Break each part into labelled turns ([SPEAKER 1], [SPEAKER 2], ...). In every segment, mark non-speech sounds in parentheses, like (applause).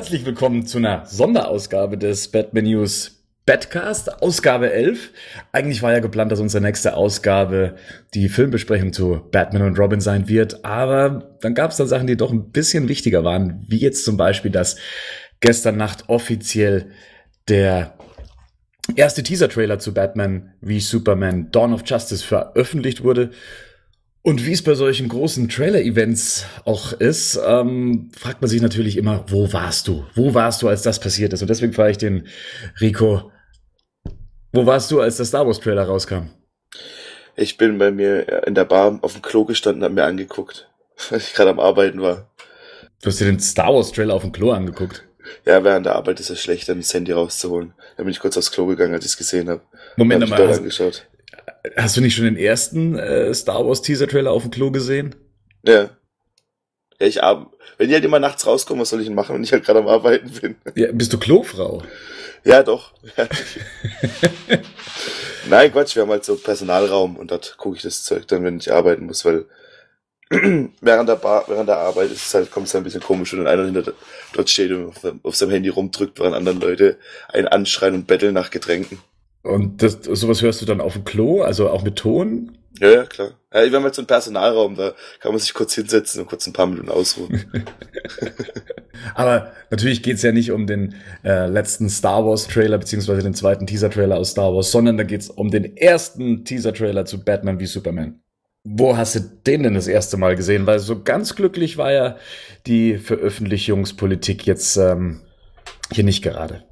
[SPEAKER 1] herzlich willkommen zu einer Sonderausgabe des Batman News Badcast, Ausgabe 11. Eigentlich war ja geplant, dass unsere nächste Ausgabe die Filmbesprechung zu Batman und Robin sein wird, aber dann gab es dann Sachen, die doch ein bisschen wichtiger waren, wie jetzt zum Beispiel, dass gestern Nacht offiziell der erste Teaser-Trailer zu Batman wie Superman Dawn of Justice veröffentlicht wurde. Und wie es bei solchen großen Trailer-Events auch ist, ähm, fragt man sich natürlich immer, wo warst du? Wo warst du, als das passiert ist? Und deswegen frage ich den Rico, wo warst du, als der Star Wars-Trailer rauskam?
[SPEAKER 2] Ich bin bei mir in der Bar auf dem Klo gestanden und hab mir angeguckt, (laughs) weil ich gerade am Arbeiten war.
[SPEAKER 1] Du hast dir den Star Wars-Trailer auf dem Klo angeguckt?
[SPEAKER 2] Ja, während der Arbeit ist es schlecht, dann das Handy rauszuholen. Dann bin ich kurz aufs Klo gegangen, als ich es gesehen habe.
[SPEAKER 1] Moment
[SPEAKER 2] hab
[SPEAKER 1] mal, hast,
[SPEAKER 2] angeschaut.
[SPEAKER 1] Hast du nicht schon den ersten äh, Star Wars Teaser-Trailer auf dem Klo gesehen?
[SPEAKER 2] Ja. Ja, ich ab. Wenn die halt immer nachts rauskommen, was soll ich denn machen, wenn ich halt gerade am Arbeiten bin?
[SPEAKER 1] Ja, bist du Klofrau?
[SPEAKER 2] Ja, doch. (laughs) Nein, Quatsch, wir haben halt so Personalraum und dort gucke ich das Zeug dann, wenn ich arbeiten muss, weil (clears throat) während der, Bar, während der Arbeit ist es halt, kommt es halt ein bisschen komisch, wenn einer hinter dort steht und auf, auf seinem Handy rumdrückt, während anderen Leute einen anschreien und betteln nach Getränken.
[SPEAKER 1] Und das, sowas hörst du dann auf dem Klo, also auch mit Ton?
[SPEAKER 2] Ja, ja, klar. Ja, wir haben halt so einen Personalraum, da kann man sich kurz hinsetzen und kurz ein paar Minuten ausruhen. (laughs)
[SPEAKER 1] Aber natürlich geht's ja nicht um den äh, letzten Star Wars Trailer, beziehungsweise den zweiten Teaser-Trailer aus Star Wars, sondern da geht's um den ersten Teaser-Trailer zu Batman wie Superman. Wo hast du den denn das erste Mal gesehen? Weil so ganz glücklich war ja die Veröffentlichungspolitik jetzt ähm, hier nicht gerade.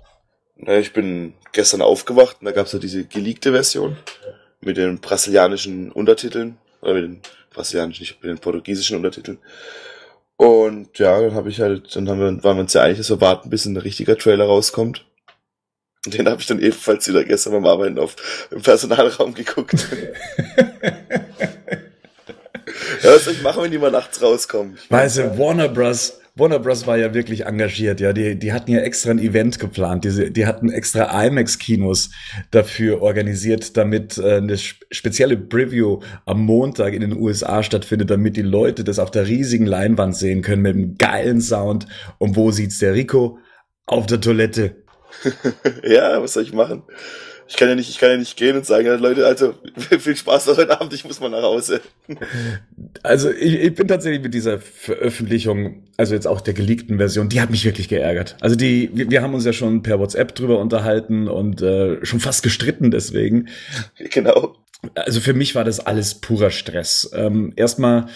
[SPEAKER 2] Na, ich bin gestern aufgewacht und da gab's ja diese geleakte Version mit den brasilianischen Untertiteln, oder mit den brasilianischen, nicht mit den portugiesischen Untertiteln. Und ja, dann habe ich halt, dann haben wir, waren wir uns ja einig, dass wir warten, bis ein richtiger Trailer rauskommt. Und den habe ich dann ebenfalls wieder gestern beim Arbeiten auf im Personalraum geguckt. (laughs) ja, was soll ich machen, wenn die mal nachts rauskommen?
[SPEAKER 1] Weißt du, Warner Bros. Warner Bros. war ja wirklich engagiert, ja. Die, die hatten ja extra ein Event geplant. Diese, die hatten extra IMAX-Kinos dafür organisiert, damit äh, eine spezielle Preview am Montag in den USA stattfindet, damit die Leute das auf der riesigen Leinwand sehen können mit einem geilen Sound. Und wo sieht's der Rico? Auf der Toilette. (laughs)
[SPEAKER 2] ja, was soll ich machen? Ich kann ja nicht, ich kann ja nicht gehen und sagen, Leute, also (laughs) viel Spaß noch heute Abend, ich muss mal nach Hause.
[SPEAKER 1] Also ich, ich bin tatsächlich mit dieser Veröffentlichung, also jetzt auch der geleakten Version, die hat mich wirklich geärgert. Also die, wir, wir haben uns ja schon per WhatsApp drüber unterhalten und äh, schon fast gestritten deswegen. (laughs)
[SPEAKER 2] Genau.
[SPEAKER 1] Also für mich war das alles purer Stress. Ähm, erstmal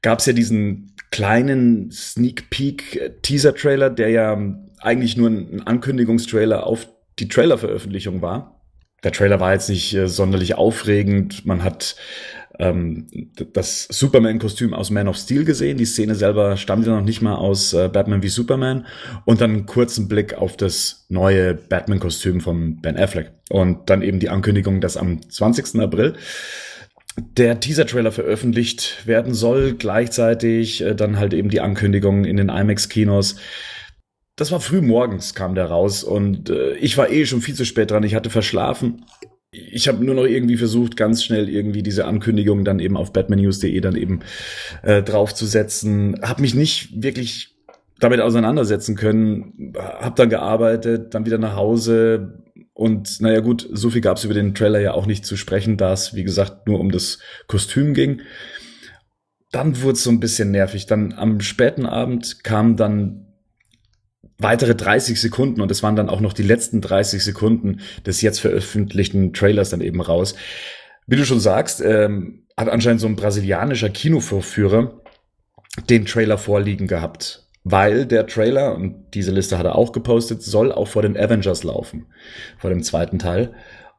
[SPEAKER 1] gab es ja diesen kleinen Sneak Peek Teaser Trailer, der ja eigentlich nur ein Ankündigungstrailer auf die Trailer-Veröffentlichung war. Der Trailer war jetzt nicht äh, sonderlich aufregend. Man hat ähm, das Superman-Kostüm aus Man of Steel gesehen. Die Szene selber stammte noch nicht mal aus äh, Batman wie Superman. Und dann einen kurzen Blick auf das neue Batman-Kostüm von Ben Affleck. Und dann eben die Ankündigung, dass am 20. April der Teaser-Trailer veröffentlicht werden soll. Gleichzeitig äh, dann halt eben die Ankündigung in den IMAX-Kinos das war früh morgens, kam der raus und äh, ich war eh schon viel zu spät dran. Ich hatte verschlafen. Ich habe nur noch irgendwie versucht, ganz schnell irgendwie diese Ankündigung dann eben auf batmannews.de dann eben äh, draufzusetzen. Hab mich nicht wirklich damit auseinandersetzen können. Hab dann gearbeitet, dann wieder nach Hause und naja gut, so viel gab es über den Trailer ja auch nicht zu sprechen, da es wie gesagt nur um das Kostüm ging. Dann wurde es so ein bisschen nervig. Dann am späten Abend kam dann weitere 30 Sekunden und es waren dann auch noch die letzten 30 Sekunden des jetzt veröffentlichten Trailers dann eben raus. Wie du schon sagst, ähm, hat anscheinend so ein brasilianischer Kinovorführer den Trailer vorliegen gehabt, weil der Trailer, und diese Liste hat er auch gepostet, soll auch vor den Avengers laufen, vor dem zweiten Teil.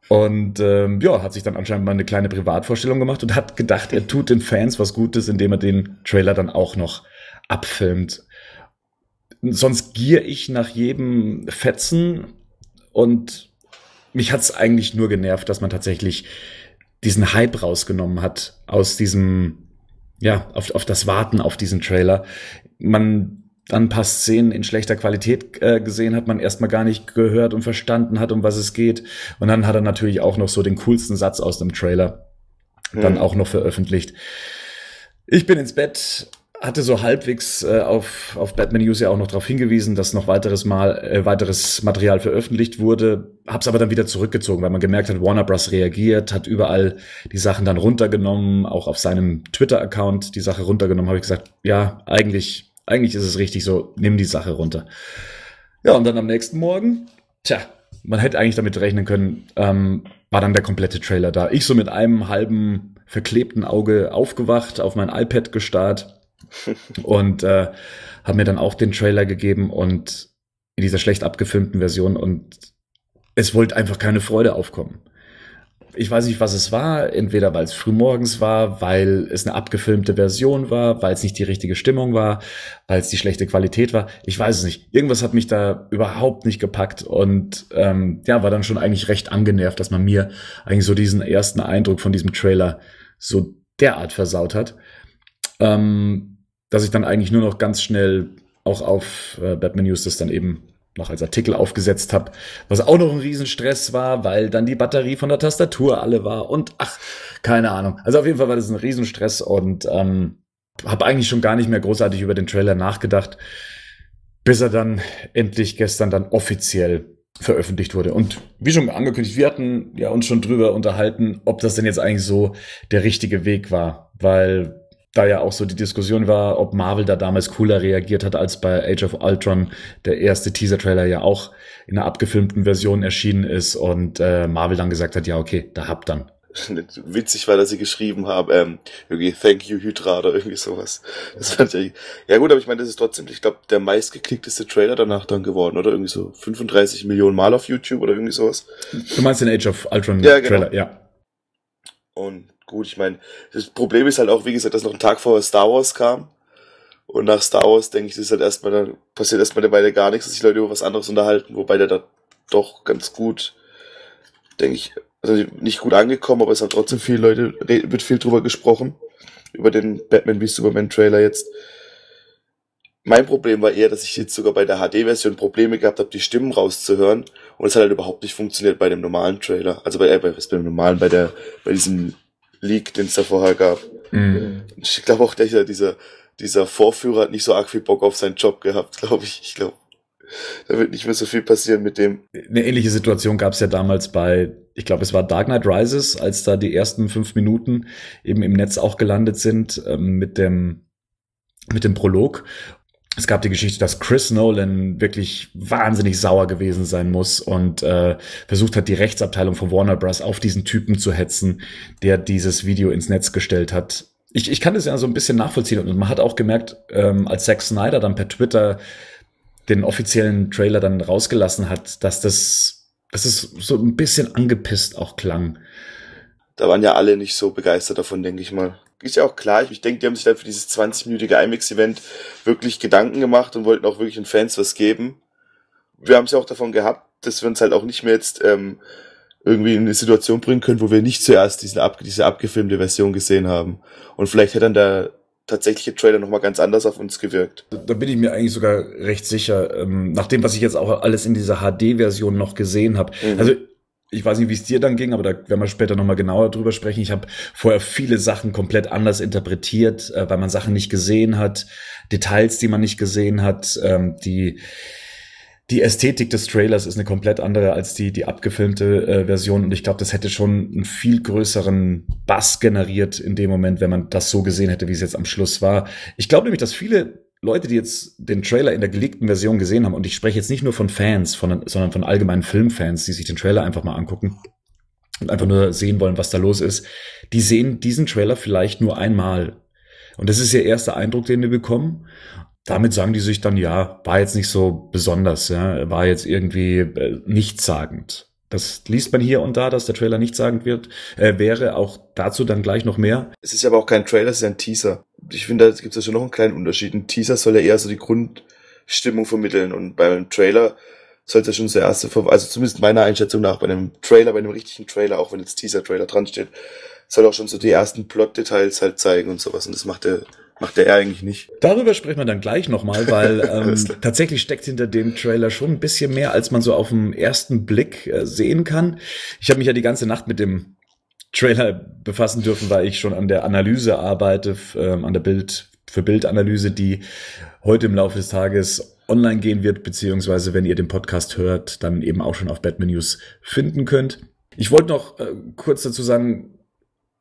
[SPEAKER 1] Und ähm, ja, hat sich dann anscheinend mal eine kleine Privatvorstellung gemacht und hat gedacht, er tut den Fans was Gutes, indem er den Trailer dann auch noch abfilmt sonst gier ich nach jedem Fetzen und mich hat's eigentlich nur genervt, dass man tatsächlich diesen Hype rausgenommen hat aus diesem, ja, auf, auf das Warten auf diesen Trailer. Man dann ein paar Szenen in schlechter Qualität äh, gesehen hat, man erstmal gar nicht gehört und verstanden hat, um was es geht. Und dann hat er natürlich auch noch so den coolsten Satz aus dem Trailer dann mhm. auch noch veröffentlicht. Ich bin ins Bett, hatte so halbwegs äh, auf, auf Batman News ja auch noch darauf hingewiesen, dass noch weiteres Mal äh, weiteres Material veröffentlicht wurde, hab's aber dann wieder zurückgezogen, weil man gemerkt hat, Warner Bros. reagiert, hat überall die Sachen dann runtergenommen, auch auf seinem Twitter-Account die Sache runtergenommen, habe ich gesagt, ja, eigentlich, eigentlich ist es richtig so, nimm die Sache runter. Ja, und dann am nächsten Morgen, tja, man hätte eigentlich damit rechnen können, ähm, war dann der komplette Trailer da. Ich so mit einem halben verklebten Auge aufgewacht, auf mein iPad gestarrt und äh, habe mir dann auch den Trailer gegeben und in dieser schlecht abgefilmten Version und es wollte einfach keine Freude aufkommen ich weiß nicht, was es war. Entweder weil es frühmorgens war, weil es eine abgefilmte Version war, weil es nicht die richtige Stimmung war, weil es die schlechte Qualität war. Ich weiß es nicht. Irgendwas hat mich da überhaupt nicht gepackt und ähm, ja, war dann schon eigentlich recht angenervt, dass man mir eigentlich so diesen ersten Eindruck von diesem Trailer so derart versaut hat, ähm, dass ich dann eigentlich nur noch ganz schnell auch auf äh, Batman News das dann eben noch als Artikel aufgesetzt habe, was auch noch ein Riesenstress war, weil dann die Batterie von der Tastatur alle war und ach, keine Ahnung. Also auf jeden Fall war das ein Riesenstress und ähm, habe eigentlich schon gar nicht mehr großartig über den Trailer nachgedacht, bis er dann endlich gestern dann offiziell veröffentlicht wurde. Und wie schon angekündigt, wir hatten ja uns schon drüber unterhalten, ob das denn jetzt eigentlich so der richtige Weg war, weil da ja auch so die Diskussion war, ob Marvel da damals cooler reagiert hat als bei Age of Ultron, der erste Teaser-Trailer ja auch in einer abgefilmten Version erschienen ist und äh, Marvel dann gesagt hat, ja okay, da habt dann. (laughs)
[SPEAKER 2] Witzig war, dass sie geschrieben haben, ähm, irgendwie Thank you Hydra oder irgendwie sowas. Das fand ich, ja gut, aber ich meine, das ist trotzdem, ich glaube, der meistgeklickteste Trailer danach dann geworden, oder? Irgendwie so 35 Millionen Mal auf YouTube oder irgendwie sowas.
[SPEAKER 1] Du meinst den Age of Ultron ja, genau. Trailer, ja.
[SPEAKER 2] Und gut, ich meine, das Problem ist halt auch, wie gesagt, dass noch ein Tag vorher Star Wars kam. Und nach Star Wars, denke ich, ist halt erstmal, dann passiert erstmal eine Weile gar nichts, dass sich Leute über was anderes unterhalten, wobei der da doch ganz gut, denke ich, also nicht gut angekommen, aber es haben trotzdem viele Leute, wird viel drüber gesprochen. Über den Batman wie Superman Trailer jetzt. Mein Problem war eher, dass ich jetzt sogar bei der HD-Version Probleme gehabt habe, die Stimmen rauszuhören. Und es hat halt überhaupt nicht funktioniert bei dem normalen Trailer. Also bei, äh, bei, bei dem normalen, bei der, bei diesem Leak, den es da vorher gab. Mhm. Ich glaube auch, dieser, dieser, dieser Vorführer hat nicht so arg viel Bock auf seinen Job gehabt, glaube ich. Ich glaube, da wird nicht mehr so viel passieren mit dem.
[SPEAKER 1] Eine ähnliche Situation gab es ja damals bei, ich glaube, es war Dark Knight Rises, als da die ersten fünf Minuten eben im Netz auch gelandet sind ähm, mit dem mit dem Prolog es gab die Geschichte, dass Chris Nolan wirklich wahnsinnig sauer gewesen sein muss und äh, versucht hat, die Rechtsabteilung von Warner Bros. auf diesen Typen zu hetzen, der dieses Video ins Netz gestellt hat. Ich, ich kann das ja so ein bisschen nachvollziehen und man hat auch gemerkt, ähm, als Zack Snyder dann per Twitter den offiziellen Trailer dann rausgelassen hat, dass das, dass es so ein bisschen angepisst auch klang.
[SPEAKER 2] Da waren ja alle nicht so begeistert davon, denke ich mal ist ja auch klar, ich, denke, die haben sich dann für dieses 20-minütige IMAX-Event wirklich Gedanken gemacht und wollten auch wirklich den Fans was geben. Wir haben es ja auch davon gehabt, dass wir uns halt auch nicht mehr jetzt ähm, irgendwie in eine Situation bringen können, wo wir nicht zuerst diesen ab, diese abgefilmte Version gesehen haben. Und vielleicht hätte dann der tatsächliche Trailer nochmal ganz anders auf uns gewirkt.
[SPEAKER 1] Da bin ich mir eigentlich sogar recht sicher, ähm, nach dem, was ich jetzt auch alles in dieser HD-Version noch gesehen habe. Mhm. Also ich weiß nicht, wie es dir dann ging, aber da werden wir später nochmal genauer drüber sprechen. Ich habe vorher viele Sachen komplett anders interpretiert, äh, weil man Sachen nicht gesehen hat, Details, die man nicht gesehen hat, ähm, die die Ästhetik des Trailers ist eine komplett andere als die, die abgefilmte äh, Version. Und ich glaube, das hätte schon einen viel größeren Bass generiert in dem Moment, wenn man das so gesehen hätte, wie es jetzt am Schluss war. Ich glaube nämlich, dass viele Leute, die jetzt den Trailer in der geleakten Version gesehen haben, und ich spreche jetzt nicht nur von Fans, von, sondern von allgemeinen Filmfans, die sich den Trailer einfach mal angucken und einfach nur sehen wollen, was da los ist, die sehen diesen Trailer vielleicht nur einmal. Und das ist ihr erster Eindruck, den wir bekommen. Damit sagen die sich dann, ja, war jetzt nicht so besonders, ja, war jetzt irgendwie äh, nichtssagend. Das liest man hier und da, dass der Trailer nicht sagen wird, äh, wäre auch dazu dann gleich noch mehr.
[SPEAKER 2] Es ist aber auch kein Trailer, es ist ein Teaser. Ich finde, da gibt es ja schon noch einen kleinen Unterschied. Ein Teaser soll ja eher so die Grundstimmung vermitteln und beim Trailer sollte schon so erste, also zumindest meiner Einschätzung nach, bei einem Trailer, bei einem richtigen Trailer, auch wenn jetzt Teaser-Trailer dran steht, soll auch schon so die ersten Plot-Details halt zeigen und sowas. Und das macht der Macht er eigentlich nicht.
[SPEAKER 1] Darüber sprechen wir dann gleich nochmal, weil (laughs) ähm, tatsächlich steckt hinter dem Trailer schon ein bisschen mehr, als man so auf den ersten Blick äh, sehen kann. Ich habe mich ja die ganze Nacht mit dem Trailer befassen dürfen, weil ich schon an der Analyse arbeite, ähm, an der Bild für Bildanalyse, die heute im Laufe des Tages online gehen wird, beziehungsweise wenn ihr den Podcast hört, dann eben auch schon auf Batman News finden könnt. Ich wollte noch äh, kurz dazu sagen,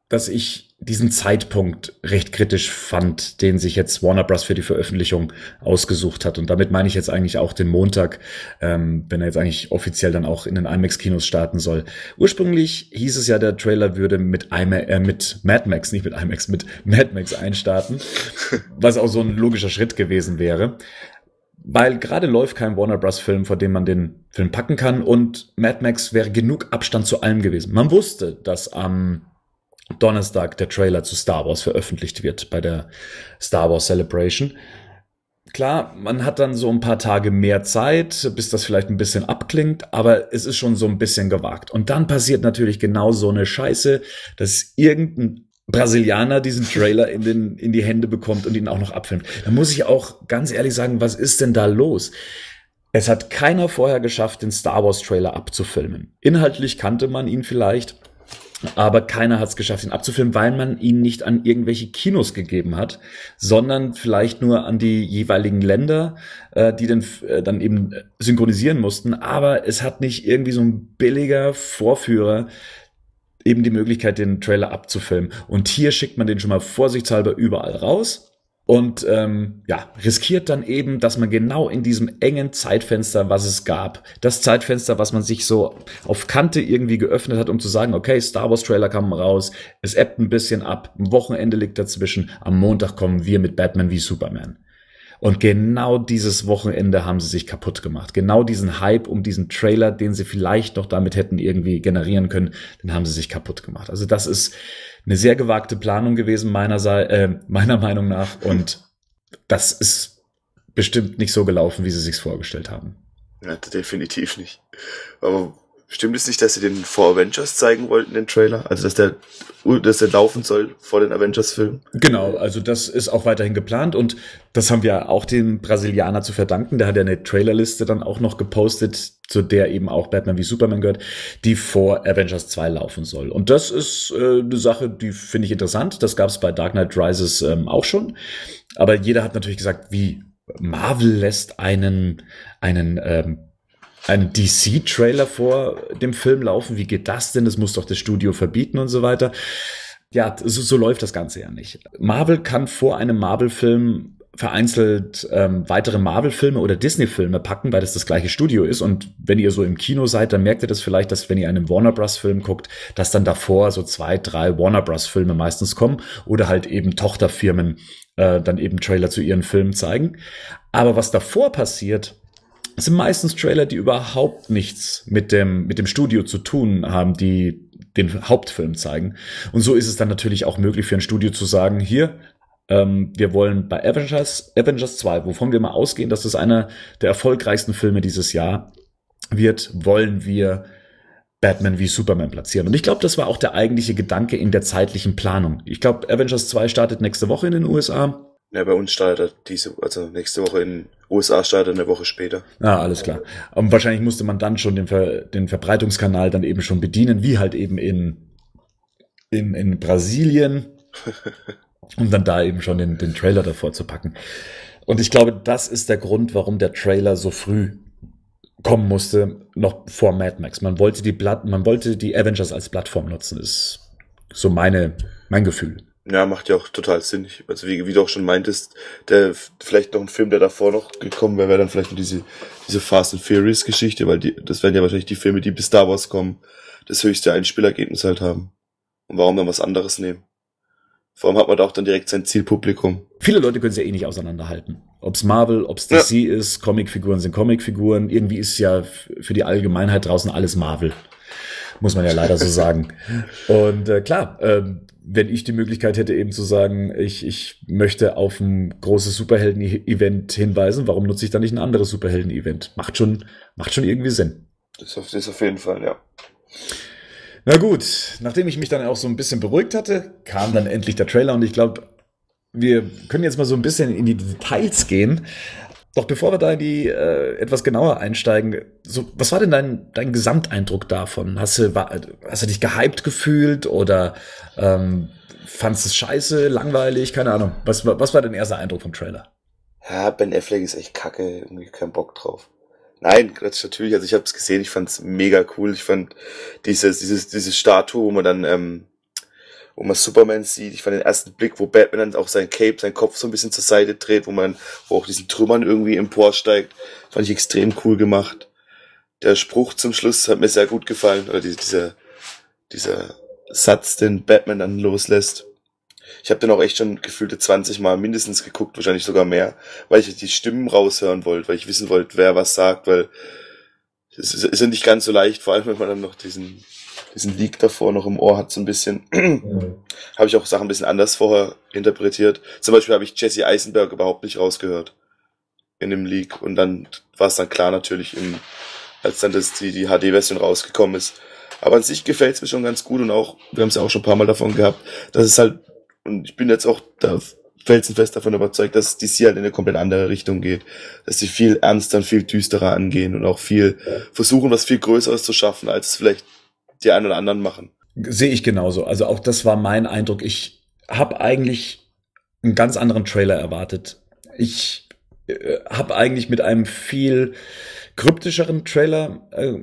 [SPEAKER 1] dass ich diesen Zeitpunkt recht kritisch fand, den sich jetzt Warner Bros. für die Veröffentlichung ausgesucht hat. Und damit meine ich jetzt eigentlich auch den Montag, ähm, wenn er jetzt eigentlich offiziell dann auch in den IMAX-Kinos starten soll. Ursprünglich hieß es ja, der Trailer würde mit, IMAX, äh, mit Mad Max, nicht mit IMAX, mit Mad Max einstarten, (laughs) was auch so ein logischer Schritt gewesen wäre. Weil gerade läuft kein Warner Bros. Film, vor dem man den Film packen kann und Mad Max wäre genug Abstand zu allem gewesen. Man wusste, dass am Donnerstag der Trailer zu Star Wars veröffentlicht wird bei der Star Wars Celebration. Klar, man hat dann so ein paar Tage mehr Zeit, bis das vielleicht ein bisschen abklingt, aber es ist schon so ein bisschen gewagt. Und dann passiert natürlich genau so eine Scheiße, dass irgendein Brasilianer diesen Trailer in, den, in die Hände bekommt und ihn auch noch abfilmt. Da muss ich auch ganz ehrlich sagen, was ist denn da los? Es hat keiner vorher geschafft, den Star Wars Trailer abzufilmen. Inhaltlich kannte man ihn vielleicht, aber keiner hat es geschafft, ihn abzufilmen, weil man ihn nicht an irgendwelche Kinos gegeben hat, sondern vielleicht nur an die jeweiligen Länder, äh, die dann, äh, dann eben synchronisieren mussten. Aber es hat nicht irgendwie so ein billiger Vorführer eben die Möglichkeit, den Trailer abzufilmen. Und hier schickt man den schon mal vorsichtshalber überall raus und ähm, ja, riskiert dann eben, dass man genau in diesem engen Zeitfenster, was es gab, das Zeitfenster, was man sich so auf Kante irgendwie geöffnet hat, um zu sagen, okay, Star Wars Trailer kam raus, es ebbt ein bisschen ab, ein Wochenende liegt dazwischen, am Montag kommen wir mit Batman wie Superman. Und genau dieses Wochenende haben sie sich kaputt gemacht. Genau diesen Hype um diesen Trailer, den sie vielleicht noch damit hätten irgendwie generieren können, den haben sie sich kaputt gemacht. Also das ist eine sehr gewagte Planung gewesen meiner, äh, meiner Meinung nach. Und das ist bestimmt nicht so gelaufen, wie sie sich vorgestellt haben.
[SPEAKER 2] Ja, definitiv nicht. Aber Stimmt es nicht, dass sie den vor Avengers zeigen wollten, den Trailer? Also, dass der, dass der laufen soll vor den Avengers-Filmen?
[SPEAKER 1] Genau, also das ist auch weiterhin geplant und das haben wir auch dem Brasilianer zu verdanken. Der hat ja eine Trailerliste dann auch noch gepostet, zu der eben auch Batman wie Superman gehört, die vor Avengers 2 laufen soll. Und das ist äh, eine Sache, die finde ich interessant. Das gab es bei Dark Knight Rises ähm, auch schon. Aber jeder hat natürlich gesagt, wie Marvel lässt einen, einen ähm, einen DC-Trailer vor dem Film laufen. Wie geht das denn? Das muss doch das Studio verbieten und so weiter. Ja, so, so läuft das Ganze ja nicht. Marvel kann vor einem Marvel-Film vereinzelt ähm, weitere Marvel-Filme oder Disney-Filme packen, weil das das gleiche Studio ist. Und wenn ihr so im Kino seid, dann merkt ihr das vielleicht, dass wenn ihr einen Warner Bros-Film guckt, dass dann davor so zwei, drei Warner Bros-Filme meistens kommen oder halt eben Tochterfirmen äh, dann eben Trailer zu ihren Filmen zeigen. Aber was davor passiert, es sind meistens Trailer, die überhaupt nichts mit dem, mit dem Studio zu tun haben, die den Hauptfilm zeigen. Und so ist es dann natürlich auch möglich für ein Studio zu sagen, hier, ähm, wir wollen bei Avengers, Avengers 2, wovon wir mal ausgehen, dass es einer der erfolgreichsten Filme dieses Jahr wird, wollen wir Batman wie Superman platzieren. Und ich glaube, das war auch der eigentliche Gedanke in der zeitlichen Planung. Ich glaube, Avengers 2 startet nächste Woche in den USA.
[SPEAKER 2] Ja, bei uns startet diese, also nächste Woche in USA startet eine Woche später.
[SPEAKER 1] Ah, alles klar. Und wahrscheinlich musste man dann schon den, Ver, den Verbreitungskanal dann eben schon bedienen, wie halt eben in, in, in Brasilien, (laughs) um dann da eben schon den, den Trailer davor zu packen. Und ich glaube, das ist der Grund, warum der Trailer so früh kommen musste, noch vor Mad Max. Man wollte die Blatt, man wollte die Avengers als Plattform nutzen, ist so meine, mein Gefühl.
[SPEAKER 2] Ja, macht ja auch total Sinn. Also wie, wie du auch schon meintest, der vielleicht noch ein Film, der davor noch gekommen wäre, wäre dann vielleicht diese, diese Fast and Furious Geschichte, weil die, das wären ja wahrscheinlich die Filme, die bis Star Wars kommen, das höchste Einspielergebnis halt haben. Und warum dann was anderes nehmen? Vor allem hat man da auch dann direkt sein Zielpublikum.
[SPEAKER 1] Viele Leute können es ja eh nicht auseinanderhalten. Ob's Marvel, ob's DC ja. ist, Comicfiguren sind Comicfiguren. Irgendwie ist ja für die Allgemeinheit draußen alles Marvel muss man ja leider so sagen. (laughs) Und äh, klar, ähm, wenn ich die Möglichkeit hätte, eben zu sagen, ich, ich möchte auf ein großes Superhelden-Event hinweisen, warum nutze ich dann nicht ein anderes Superhelden-Event? Macht schon, macht schon irgendwie Sinn.
[SPEAKER 2] Das ist, das auf jeden Fall, ja.
[SPEAKER 1] Na gut, nachdem ich mich dann auch so ein bisschen beruhigt hatte, kam dann endlich der Trailer und ich glaube, wir können jetzt mal so ein bisschen in die Details gehen. Doch bevor wir da in die äh, etwas genauer einsteigen, so, was war denn dein, dein Gesamteindruck davon? Hast du, war, hast du dich gehypt gefühlt oder ähm, fandst es scheiße, langweilig, keine Ahnung. Was, was war dein erster Eindruck vom Trailer?
[SPEAKER 2] Ja, Ben Affleck ist echt kacke, irgendwie kein Bock drauf. Nein, natürlich. Also ich habe es gesehen, ich fand's mega cool. Ich fand dieses, dieses, diese Statue, wo man dann, ähm, wo man Superman sieht. Ich fand den ersten Blick, wo Batman dann auch sein Cape, sein Kopf so ein bisschen zur Seite dreht, wo man, wo auch diesen Trümmern irgendwie emporsteigt, fand ich extrem cool gemacht. Der Spruch zum Schluss hat mir sehr gut gefallen, oder dieser, dieser Satz, den Batman dann loslässt. Ich habe den auch echt schon gefühlte 20 Mal mindestens geguckt, wahrscheinlich sogar mehr, weil ich die Stimmen raushören wollte, weil ich wissen wollte, wer was sagt, weil es ist ja nicht ganz so leicht, vor allem wenn man dann noch diesen, diesen Leak davor noch im Ohr hat, so ein bisschen. Mhm. (clears throat) habe ich auch Sachen ein bisschen anders vorher interpretiert. Zum Beispiel habe ich Jesse Eisenberg überhaupt nicht rausgehört in dem Leak und dann war es dann klar natürlich, im, als dann das, die, die HD-Version rausgekommen ist. Aber an sich gefällt es mir schon ganz gut und auch, wir haben es ja auch schon ein paar Mal davon gehabt, dass es halt und ich bin jetzt auch da felsenfest davon überzeugt, dass DC halt in eine komplett andere Richtung geht. Dass sie viel ernster und viel düsterer angehen und auch viel versuchen, was viel Größeres zu schaffen, als es vielleicht die einen oder anderen machen.
[SPEAKER 1] Sehe ich genauso. Also auch das war mein Eindruck. Ich habe eigentlich einen ganz anderen Trailer erwartet. Ich äh, habe eigentlich mit einem viel kryptischeren Trailer äh,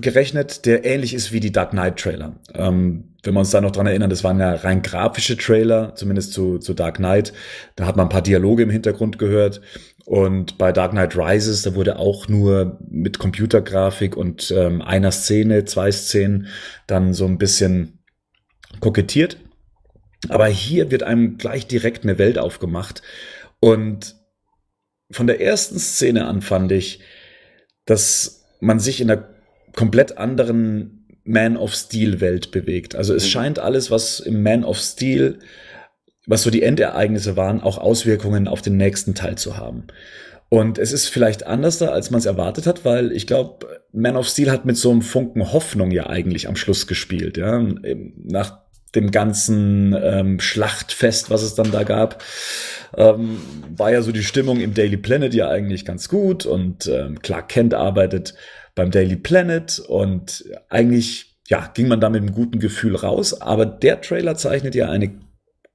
[SPEAKER 1] gerechnet, der ähnlich ist wie die Dark Knight Trailer. Ähm, wenn wir uns da noch dran erinnern, das waren ja rein grafische Trailer, zumindest zu, zu Dark Knight. Da hat man ein paar Dialoge im Hintergrund gehört. Und bei Dark Knight Rises, da wurde auch nur mit Computergrafik und ähm, einer Szene, zwei Szenen dann so ein bisschen kokettiert. Aber hier wird einem gleich direkt eine Welt aufgemacht. Und von der ersten Szene an fand ich, dass man sich in der komplett anderen Man of Steel Welt bewegt. Also es mhm. scheint alles, was im Man of Steel, was so die Endereignisse waren, auch Auswirkungen auf den nächsten Teil zu haben. Und es ist vielleicht anders da, als man es erwartet hat, weil ich glaube, Man of Steel hat mit so einem Funken Hoffnung ja eigentlich am Schluss gespielt. Ja? Nach dem ganzen ähm, Schlachtfest, was es dann da gab, ähm, war ja so die Stimmung im Daily Planet ja eigentlich ganz gut und ähm, Clark Kent arbeitet beim Daily Planet und eigentlich ja, ging man da mit einem guten Gefühl raus, aber der Trailer zeichnet ja eine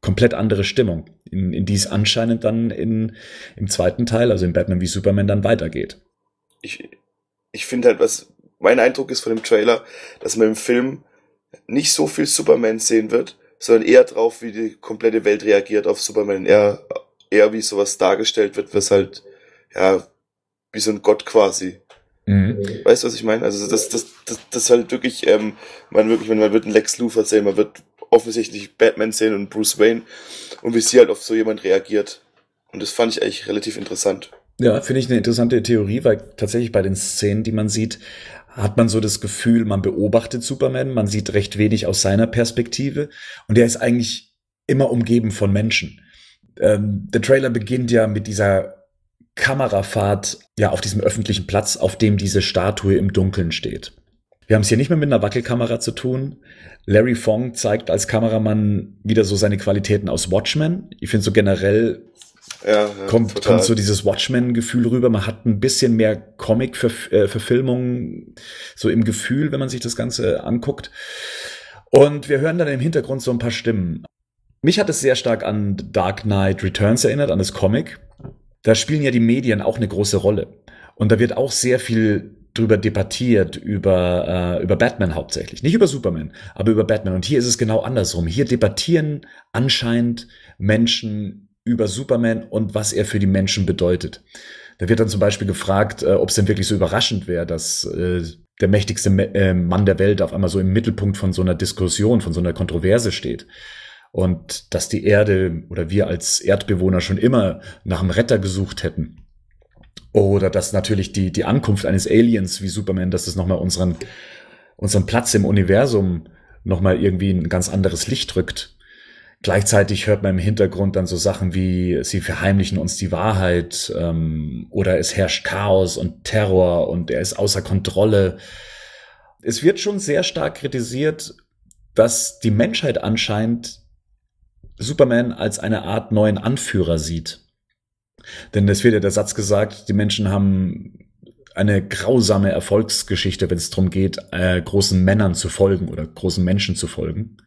[SPEAKER 1] komplett andere Stimmung, in, in die es anscheinend dann in, im zweiten Teil, also in Batman wie Superman, dann weitergeht.
[SPEAKER 2] Ich, ich finde halt, was mein Eindruck ist von dem Trailer, dass man im Film nicht so viel Superman sehen wird, sondern eher drauf, wie die komplette Welt reagiert auf Superman. Eher, eher wie sowas dargestellt wird, was halt, ja, wie so ein Gott quasi Mhm. Weißt du, was ich meine? Also das, das, das, das halt wirklich, ähm, man wirklich, man wird einen Lex Luthor sehen, man wird offensichtlich Batman sehen und Bruce Wayne und wie sie halt auf so jemand reagiert. Und das fand ich eigentlich relativ interessant.
[SPEAKER 1] Ja, finde ich eine interessante Theorie, weil tatsächlich bei den Szenen, die man sieht, hat man so das Gefühl, man beobachtet Superman, man sieht recht wenig aus seiner Perspektive und er ist eigentlich immer umgeben von Menschen. Ähm, der Trailer beginnt ja mit dieser Kamerafahrt ja auf diesem öffentlichen Platz, auf dem diese Statue im Dunkeln steht. Wir haben es hier nicht mehr mit einer Wackelkamera zu tun. Larry Fong zeigt als Kameramann wieder so seine Qualitäten aus Watchmen. Ich finde so generell ja, ja, kommt, kommt so dieses Watchmen-Gefühl rüber. Man hat ein bisschen mehr Comic-Verfilmung so im Gefühl, wenn man sich das Ganze anguckt. Und wir hören dann im Hintergrund so ein paar Stimmen. Mich hat es sehr stark an Dark Knight Returns erinnert, an das Comic da spielen ja die Medien auch eine große Rolle. Und da wird auch sehr viel drüber debattiert, über, äh, über Batman hauptsächlich. Nicht über Superman, aber über Batman. Und hier ist es genau andersrum. Hier debattieren anscheinend Menschen über Superman und was er für die Menschen bedeutet. Da wird dann zum Beispiel gefragt, äh, ob es denn wirklich so überraschend wäre, dass äh, der mächtigste äh, Mann der Welt auf einmal so im Mittelpunkt von so einer Diskussion, von so einer Kontroverse steht und dass die Erde oder wir als Erdbewohner schon immer nach einem Retter gesucht hätten. Oder dass natürlich die, die Ankunft eines Aliens wie Superman, dass das nochmal unseren, unseren Platz im Universum nochmal irgendwie ein ganz anderes Licht drückt. Gleichzeitig hört man im Hintergrund dann so Sachen wie, sie verheimlichen uns die Wahrheit ähm, oder es herrscht Chaos und Terror und er ist außer Kontrolle. Es wird schon sehr stark kritisiert, dass die Menschheit anscheinend Superman als eine Art neuen Anführer sieht. Denn es wird ja der Satz gesagt, die Menschen haben eine grausame Erfolgsgeschichte, wenn es darum geht, äh, großen Männern zu folgen oder großen Menschen zu folgen.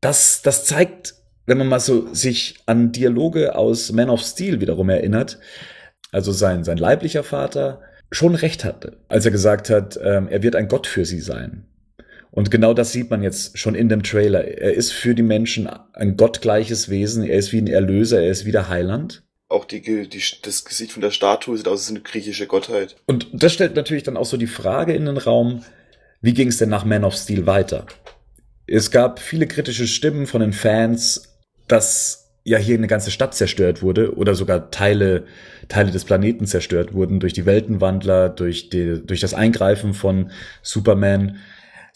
[SPEAKER 1] das, das zeigt, wenn man mal so sich an Dialoge aus Man of Steel wiederum erinnert, also sein, sein leiblicher Vater schon recht hatte, als er gesagt hat, ähm, er wird ein Gott für sie sein. Und genau das sieht man jetzt schon in dem Trailer. Er ist für die Menschen ein gottgleiches Wesen, er ist wie ein Erlöser, er ist wie der Heiland.
[SPEAKER 2] Auch die, die, das Gesicht von der Statue sieht aus wie eine griechische Gottheit.
[SPEAKER 1] Und das stellt natürlich dann auch so die Frage in den Raum, wie ging es denn nach Man of Steel weiter? Es gab viele kritische Stimmen von den Fans, dass ja hier eine ganze Stadt zerstört wurde oder sogar Teile, Teile des Planeten zerstört wurden durch die Weltenwandler, durch, die, durch das Eingreifen von Superman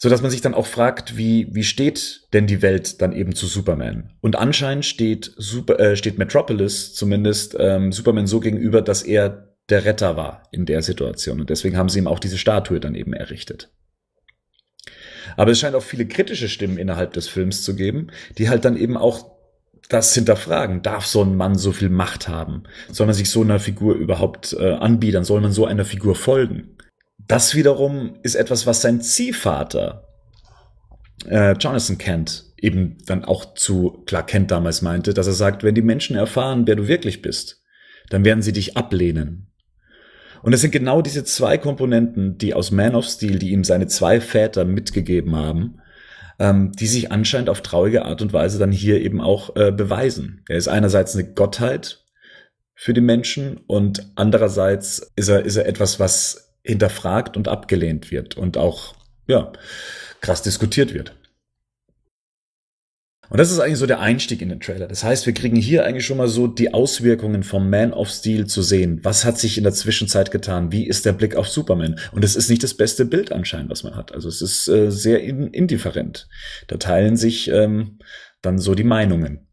[SPEAKER 1] so dass man sich dann auch fragt, wie, wie steht denn die Welt dann eben zu Superman? Und anscheinend steht, Super, äh, steht Metropolis zumindest ähm, Superman so gegenüber, dass er der Retter war in der Situation. Und deswegen haben sie ihm auch diese Statue dann eben errichtet. Aber es scheint auch viele kritische Stimmen innerhalb des Films zu geben, die halt dann eben auch das hinterfragen. Darf so ein Mann so viel Macht haben? Soll man sich so einer Figur überhaupt äh, anbiedern? Soll man so einer Figur folgen? Das wiederum ist etwas, was sein Ziehvater äh, Jonathan Kent eben dann auch zu Clark Kent damals meinte, dass er sagt, wenn die Menschen erfahren, wer du wirklich bist, dann werden sie dich ablehnen. Und es sind genau diese zwei Komponenten, die aus Man of Steel, die ihm seine zwei Väter mitgegeben haben, ähm, die sich anscheinend auf traurige Art und Weise dann hier eben auch äh, beweisen. Er ist einerseits eine Gottheit für die Menschen und andererseits ist er, ist er etwas, was hinterfragt und abgelehnt wird und auch, ja, krass diskutiert wird. Und das ist eigentlich so der Einstieg in den Trailer. Das heißt, wir kriegen hier eigentlich schon mal so die Auswirkungen vom Man of Steel zu sehen. Was hat sich in der Zwischenzeit getan? Wie ist der Blick auf Superman? Und es ist nicht das beste Bild anscheinend, was man hat. Also es ist äh, sehr in indifferent. Da teilen sich ähm, dann so die Meinungen.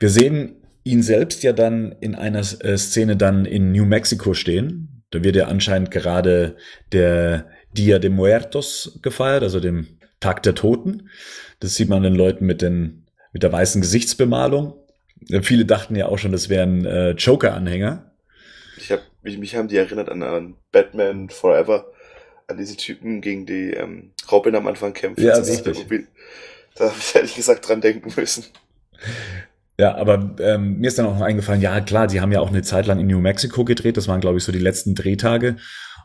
[SPEAKER 1] Wir sehen ihn selbst ja dann in einer äh, Szene dann in New Mexico stehen, da wird ja anscheinend gerade der Dia de Muertos gefeiert, also dem Tag der Toten. Das sieht man den Leuten mit, den, mit der weißen Gesichtsbemalung. Viele dachten ja auch schon, das wären äh, Joker-Anhänger.
[SPEAKER 2] Ich hab, mich, mich haben die erinnert an, an Batman Forever, an diese Typen, gegen die ähm, Robin am Anfang kämpft.
[SPEAKER 1] Ja, richtig.
[SPEAKER 2] Da habe ich ehrlich gesagt dran denken müssen.
[SPEAKER 1] Ja, aber ähm, mir ist dann auch noch eingefallen, ja klar, die haben ja auch eine Zeit lang in New Mexico gedreht, das waren glaube ich so die letzten Drehtage.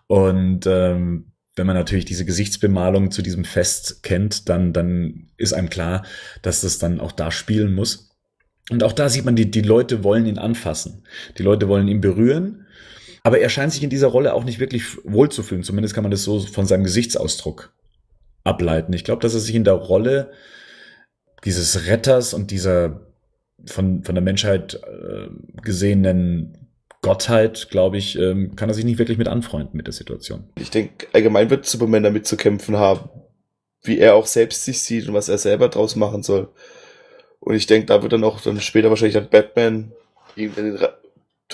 [SPEAKER 1] Und ähm, wenn man natürlich diese Gesichtsbemalung zu diesem Fest kennt, dann, dann ist einem klar, dass das dann auch da spielen muss. Und auch da sieht man, die, die Leute wollen ihn anfassen. Die Leute wollen ihn berühren. Aber er scheint sich in dieser Rolle auch nicht wirklich wohlzufühlen. Zumindest kann man das so von seinem Gesichtsausdruck ableiten. Ich glaube, dass er sich in der Rolle dieses Retters und dieser von, von der Menschheit äh, gesehenen Gottheit, glaube ich, ähm, kann er sich nicht wirklich mit anfreunden mit der Situation.
[SPEAKER 2] Ich denke, allgemein wird Superman damit zu kämpfen haben, wie er auch selbst sich sieht und was er selber draus machen soll. Und ich denke, da wird dann auch dann später wahrscheinlich dann Batman ihm den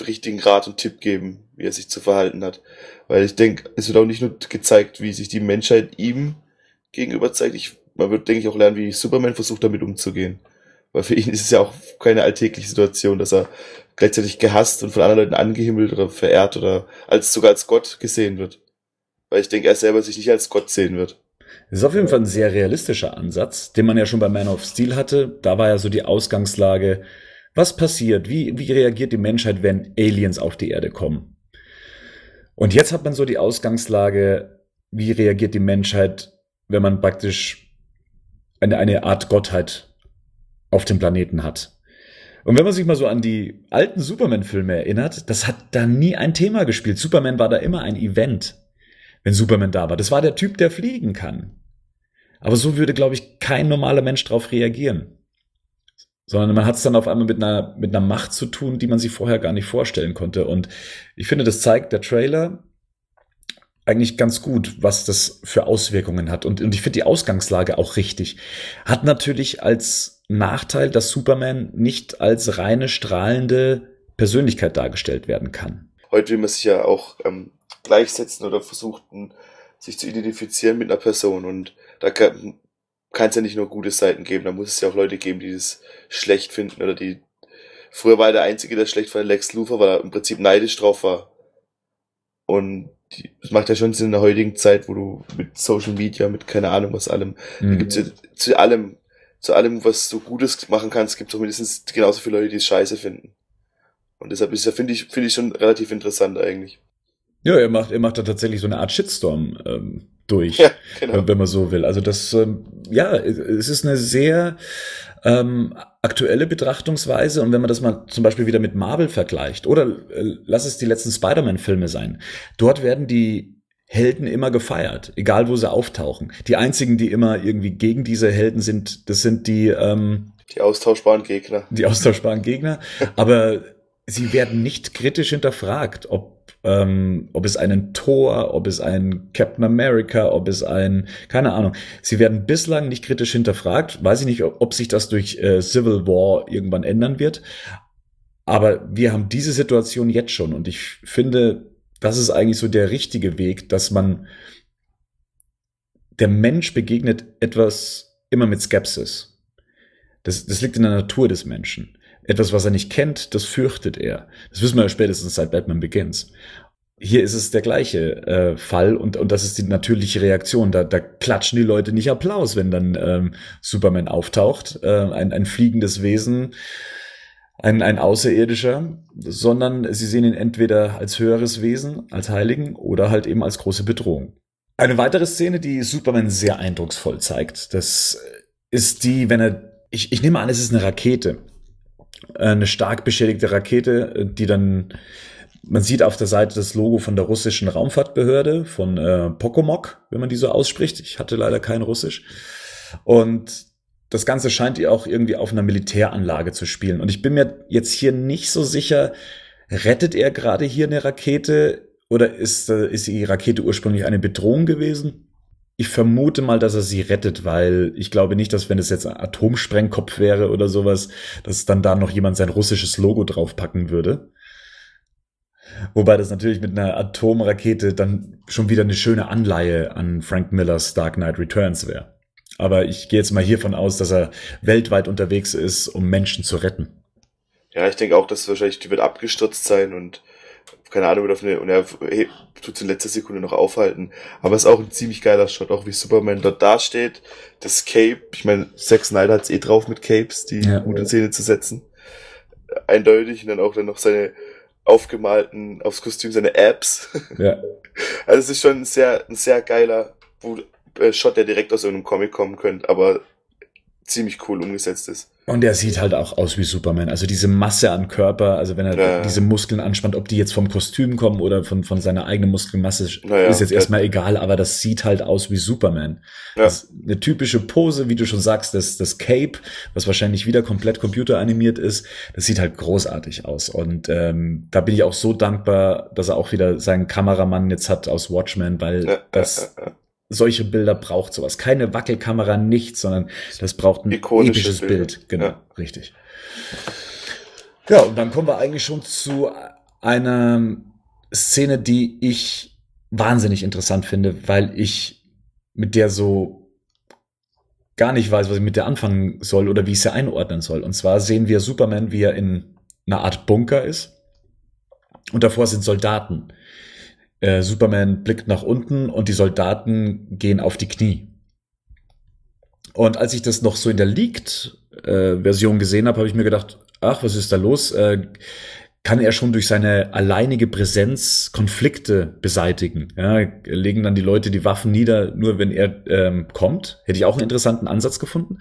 [SPEAKER 2] richtigen Rat und Tipp geben, wie er sich zu verhalten hat. Weil ich denke, es wird auch nicht nur gezeigt, wie sich die Menschheit ihm gegenüber zeigt. Ich, man wird, denke ich, auch lernen, wie Superman versucht, damit umzugehen. Weil für ihn ist es ja auch keine alltägliche Situation, dass er gleichzeitig gehasst und von anderen Leuten angehimmelt oder verehrt oder als sogar als Gott gesehen wird. Weil ich denke, er selber sich nicht als Gott sehen wird.
[SPEAKER 1] Das ist auf jeden Fall ein sehr realistischer Ansatz, den man ja schon bei Man of Steel hatte. Da war ja so die Ausgangslage, was passiert, wie, wie reagiert die Menschheit, wenn Aliens auf die Erde kommen? Und jetzt hat man so die Ausgangslage, wie reagiert die Menschheit, wenn man praktisch eine, eine Art Gottheit auf dem Planeten hat. Und wenn man sich mal so an die alten Superman-Filme erinnert, das hat da nie ein Thema gespielt. Superman war da immer ein Event, wenn Superman da war. Das war der Typ, der fliegen kann. Aber so würde, glaube ich, kein normaler Mensch darauf reagieren. Sondern man hat es dann auf einmal mit einer, mit einer Macht zu tun, die man sich vorher gar nicht vorstellen konnte. Und ich finde, das zeigt der Trailer eigentlich ganz gut, was das für Auswirkungen hat. Und, und ich finde die Ausgangslage auch richtig. Hat natürlich als Nachteil, dass Superman nicht als reine strahlende Persönlichkeit dargestellt werden kann.
[SPEAKER 2] Heute will man sich ja auch ähm, gleichsetzen oder versuchen, sich zu identifizieren mit einer Person und da kann es ja nicht nur gute Seiten geben, da muss es ja auch Leute geben, die das schlecht finden oder die früher war er der Einzige, der schlecht war, Lex Luthor, weil er im Prinzip neidisch drauf war. Und es macht ja schon Sinn in der heutigen Zeit, wo du mit Social Media, mit keine Ahnung was allem, mhm. da gibt's ja zu allem zu allem, was du Gutes machen kannst, gibt es auch mindestens genauso viele Leute, die es scheiße finden. Und deshalb ist ja, finde ich, finde ich schon relativ interessant eigentlich.
[SPEAKER 1] Ja, er macht, er macht da tatsächlich so eine Art Shitstorm ähm, durch, (laughs) ja, genau. wenn man so will. Also das, ähm, ja, es ist eine sehr ähm, aktuelle Betrachtungsweise. Und wenn man das mal zum Beispiel wieder mit Marvel vergleicht, oder äh, lass es die letzten Spider-Man-Filme sein, dort werden die Helden immer gefeiert, egal wo sie auftauchen. Die einzigen, die immer irgendwie gegen diese Helden sind, das sind die ähm,
[SPEAKER 2] die austauschbaren Gegner.
[SPEAKER 1] Die austauschbaren Gegner. (laughs) Aber sie werden nicht kritisch hinterfragt, ob ähm, ob es einen Thor, ob es ein Captain America, ob es ein, keine Ahnung. Sie werden bislang nicht kritisch hinterfragt. Weiß ich nicht, ob, ob sich das durch äh, Civil War irgendwann ändern wird. Aber wir haben diese Situation jetzt schon und ich finde, das ist eigentlich so der richtige Weg, dass man der Mensch begegnet etwas immer mit Skepsis. Das, das liegt in der Natur des Menschen. Etwas, was er nicht kennt, das fürchtet er. Das wissen wir ja spätestens seit Batman Begins. Hier ist es der gleiche äh, Fall und, und das ist die natürliche Reaktion. Da, da klatschen die Leute nicht Applaus, wenn dann ähm, Superman auftaucht, äh, ein, ein fliegendes Wesen, ein, ein Außerirdischer, sondern sie sehen ihn entweder als höheres Wesen, als Heiligen oder halt eben als große Bedrohung. Eine weitere Szene, die Superman sehr eindrucksvoll zeigt, das ist die, wenn er, ich, ich nehme an, es ist eine Rakete, eine stark beschädigte Rakete, die dann, man sieht auf der Seite das Logo von der russischen Raumfahrtbehörde, von äh, Pokomok, wenn man die so ausspricht. Ich hatte leider kein Russisch. Und das Ganze scheint ihr auch irgendwie auf einer Militäranlage zu spielen. Und ich bin mir jetzt hier nicht so sicher, rettet er gerade hier eine Rakete oder ist, äh, ist die Rakete ursprünglich eine Bedrohung gewesen? Ich vermute mal, dass er sie rettet, weil ich glaube nicht, dass wenn es jetzt ein Atomsprengkopf wäre oder sowas, dass dann da noch jemand sein russisches Logo draufpacken würde. Wobei das natürlich mit einer Atomrakete dann schon wieder eine schöne Anleihe an Frank Millers Dark Knight Returns wäre. Aber ich gehe jetzt mal hiervon aus, dass er weltweit unterwegs ist, um Menschen zu retten.
[SPEAKER 2] Ja, ich denke auch, dass wahrscheinlich die wird abgestürzt sein und keine Ahnung, auf eine, und er hey, tut in letzter Sekunde noch aufhalten. Aber es ist auch ein ziemlich geiler Shot, auch wie Superman dort dasteht. Das Cape, ich meine, Zack Snyder hat's eh drauf mit Capes, die ja. gut in Szene zu setzen. Eindeutig. Und dann auch dann noch seine aufgemalten, aufs Kostüm seine Apps. Ja. (laughs) Also es ist schon ein sehr, ein sehr geiler Shot, der direkt aus irgendeinem Comic kommen könnte, aber ziemlich cool umgesetzt ist.
[SPEAKER 1] Und er sieht halt auch aus wie Superman. Also diese Masse an Körper, also wenn er ja. diese Muskeln anspannt, ob die jetzt vom Kostüm kommen oder von, von seiner eigenen Muskelmasse, naja, ist jetzt erstmal egal, aber das sieht halt aus wie Superman. Ja. eine typische Pose, wie du schon sagst, das, das Cape, was wahrscheinlich wieder komplett computeranimiert ist, das sieht halt großartig aus. Und ähm, da bin ich auch so dankbar, dass er auch wieder seinen Kameramann jetzt hat aus Watchmen, weil ja, das (laughs) solche Bilder braucht sowas. Keine Wackelkamera, nichts, sondern das braucht ein episches Bilder. Bild. Genau, ja. richtig. Ja, und dann kommen wir eigentlich schon zu einer Szene, die ich wahnsinnig interessant finde, weil ich mit der so gar nicht weiß, was ich mit der anfangen soll oder wie ich sie einordnen soll. Und zwar sehen wir Superman, wie er in einer Art Bunker ist. Und davor sind Soldaten. Äh, Superman blickt nach unten und die Soldaten gehen auf die Knie. Und als ich das noch so in der Leaked-Version äh, gesehen habe, habe ich mir gedacht, ach, was ist da los? Äh, kann er schon durch seine alleinige Präsenz Konflikte beseitigen. Ja, legen dann die Leute die Waffen nieder, nur wenn er ähm, kommt. Hätte ich auch einen interessanten Ansatz gefunden.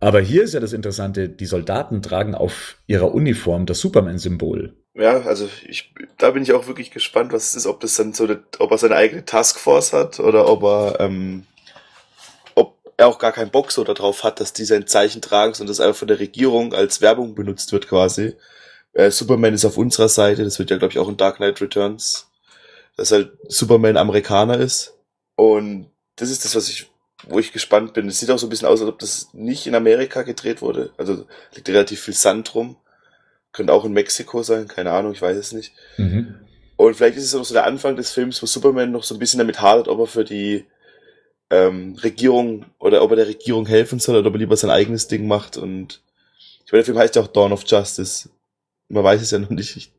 [SPEAKER 1] Aber hier ist ja das Interessante, die Soldaten tragen auf ihrer Uniform das Superman-Symbol.
[SPEAKER 2] Ja, also ich, da bin ich auch wirklich gespannt, was es ist, ob das dann so, ob er seine eigene Taskforce hat oder ob er, ähm, ob er auch gar keinen Bock so darauf hat, dass die sein Zeichen tragen, sondern das einfach von der Regierung als Werbung benutzt wird quasi. Äh, Superman ist auf unserer Seite, das wird ja glaube ich auch in Dark Knight Returns, dass halt Superman Amerikaner ist. Und das ist das, was ich, wo ich gespannt bin. Es sieht auch so ein bisschen aus, als ob das nicht in Amerika gedreht wurde. Also liegt relativ viel Sand rum. Könnte auch in Mexiko sein, keine Ahnung, ich weiß es nicht. Mhm. Und vielleicht ist es auch so der Anfang des Films, wo Superman noch so ein bisschen damit hadert, ob er für die ähm, Regierung oder ob er der Regierung helfen soll oder ob er lieber sein eigenes Ding macht. Und ich meine, der Film heißt ja auch Dawn of Justice. Man weiß es ja noch nicht. Ich,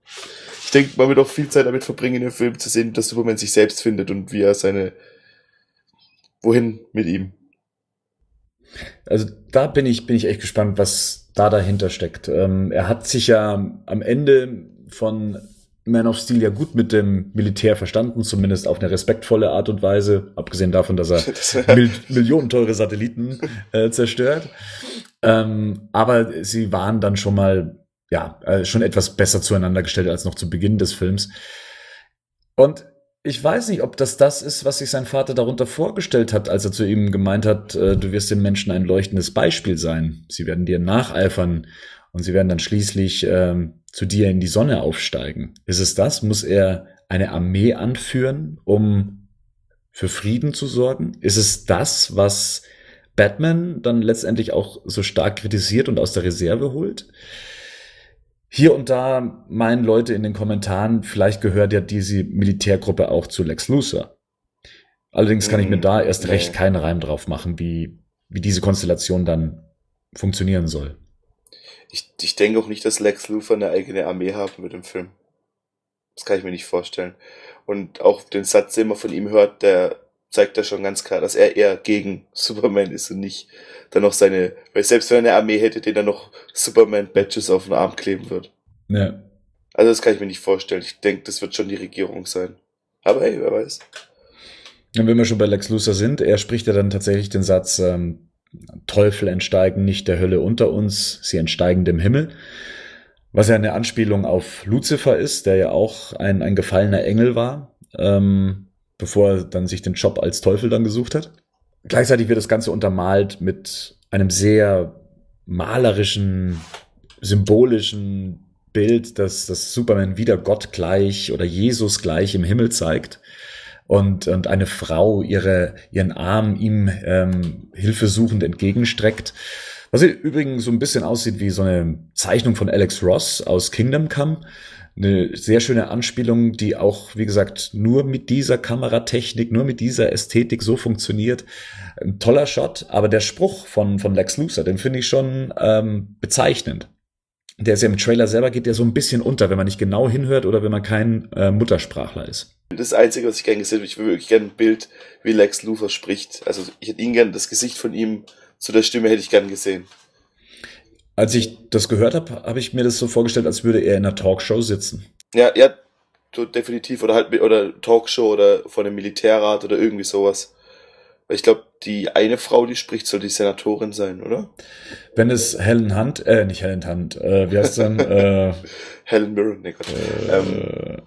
[SPEAKER 2] ich denke, man wird auch viel Zeit damit verbringen, in dem Film zu sehen, dass Superman sich selbst findet und wie er seine, wohin mit ihm.
[SPEAKER 1] Also da bin ich, bin ich echt gespannt, was da dahinter steckt. Ähm, er hat sich ja am Ende von Man of Steel ja gut mit dem Militär verstanden, zumindest auf eine respektvolle Art und Weise, abgesehen davon, dass er (laughs) mil millionenteure Satelliten äh, zerstört. Ähm, aber sie waren dann schon mal, ja, äh, schon etwas besser zueinander gestellt als noch zu Beginn des Films. Und ich weiß nicht, ob das das ist, was sich sein Vater darunter vorgestellt hat, als er zu ihm gemeint hat, äh, du wirst den Menschen ein leuchtendes Beispiel sein. Sie werden dir nacheifern und sie werden dann schließlich ähm, zu dir in die Sonne aufsteigen. Ist es das? Muss er eine Armee anführen, um für Frieden zu sorgen? Ist es das, was Batman dann letztendlich auch so stark kritisiert und aus der Reserve holt? Hier und da meinen Leute in den Kommentaren, vielleicht gehört ja diese Militärgruppe auch zu Lex Luthor. Allerdings kann ich mir mhm. da erst recht keinen Reim drauf machen, wie, wie diese Konstellation dann funktionieren soll.
[SPEAKER 2] Ich, ich denke auch nicht, dass Lex Luthor eine eigene Armee haben mit dem Film. Das kann ich mir nicht vorstellen. Und auch den Satz, den man von ihm hört, der zeigt da schon ganz klar, dass er eher gegen Superman ist und nicht dann noch seine, weil selbst wenn er eine Armee hätte, den dann noch Superman-Badges auf den Arm kleben wird. Ja. Also das kann ich mir nicht vorstellen. Ich denke, das wird schon die Regierung sein. Aber hey, wer weiß.
[SPEAKER 1] Und wenn wir schon bei Lex Luthor sind, er spricht ja dann tatsächlich den Satz, ähm, Teufel entsteigen nicht der Hölle unter uns, sie entsteigen dem Himmel. Was ja eine Anspielung auf Lucifer ist, der ja auch ein, ein gefallener Engel war. Ähm, bevor er dann sich den Job als Teufel dann gesucht hat. Gleichzeitig wird das Ganze untermalt mit einem sehr malerischen, symbolischen Bild, dass das Superman wieder Gott gleich oder Jesus gleich im Himmel zeigt und, und eine Frau ihre, ihren Arm ihm ähm, hilfesuchend entgegenstreckt. Was übrigens so ein bisschen aussieht wie so eine Zeichnung von Alex Ross aus Kingdom Come eine sehr schöne Anspielung, die auch, wie gesagt, nur mit dieser Kameratechnik, nur mit dieser Ästhetik so funktioniert. Ein toller Shot, aber der Spruch von, von Lex Luthor, den finde ich schon ähm, bezeichnend. Der ist ja im Trailer selber, geht ja so ein bisschen unter, wenn man nicht genau hinhört oder wenn man kein äh, Muttersprachler ist.
[SPEAKER 2] Das Einzige, was ich gerne gesehen habe, ich würde wirklich gerne ein Bild, wie Lex Luthor spricht. Also ich hätte ihn gerne, das Gesicht von ihm zu der Stimme hätte ich gern gesehen.
[SPEAKER 1] Als ich das gehört habe, habe ich mir das so vorgestellt, als würde er in einer Talkshow sitzen.
[SPEAKER 2] Ja, ja, definitiv. Oder halt, oder Talkshow oder von einem Militärrat oder irgendwie sowas. Weil ich glaube, die eine Frau, die spricht, soll die Senatorin sein, oder?
[SPEAKER 1] Wenn es Helen Hunt, äh, nicht Helen Hunt, äh, wie heißt dann? äh, (laughs)
[SPEAKER 2] Helen Mirren, nee, Gott.
[SPEAKER 1] Äh, ähm,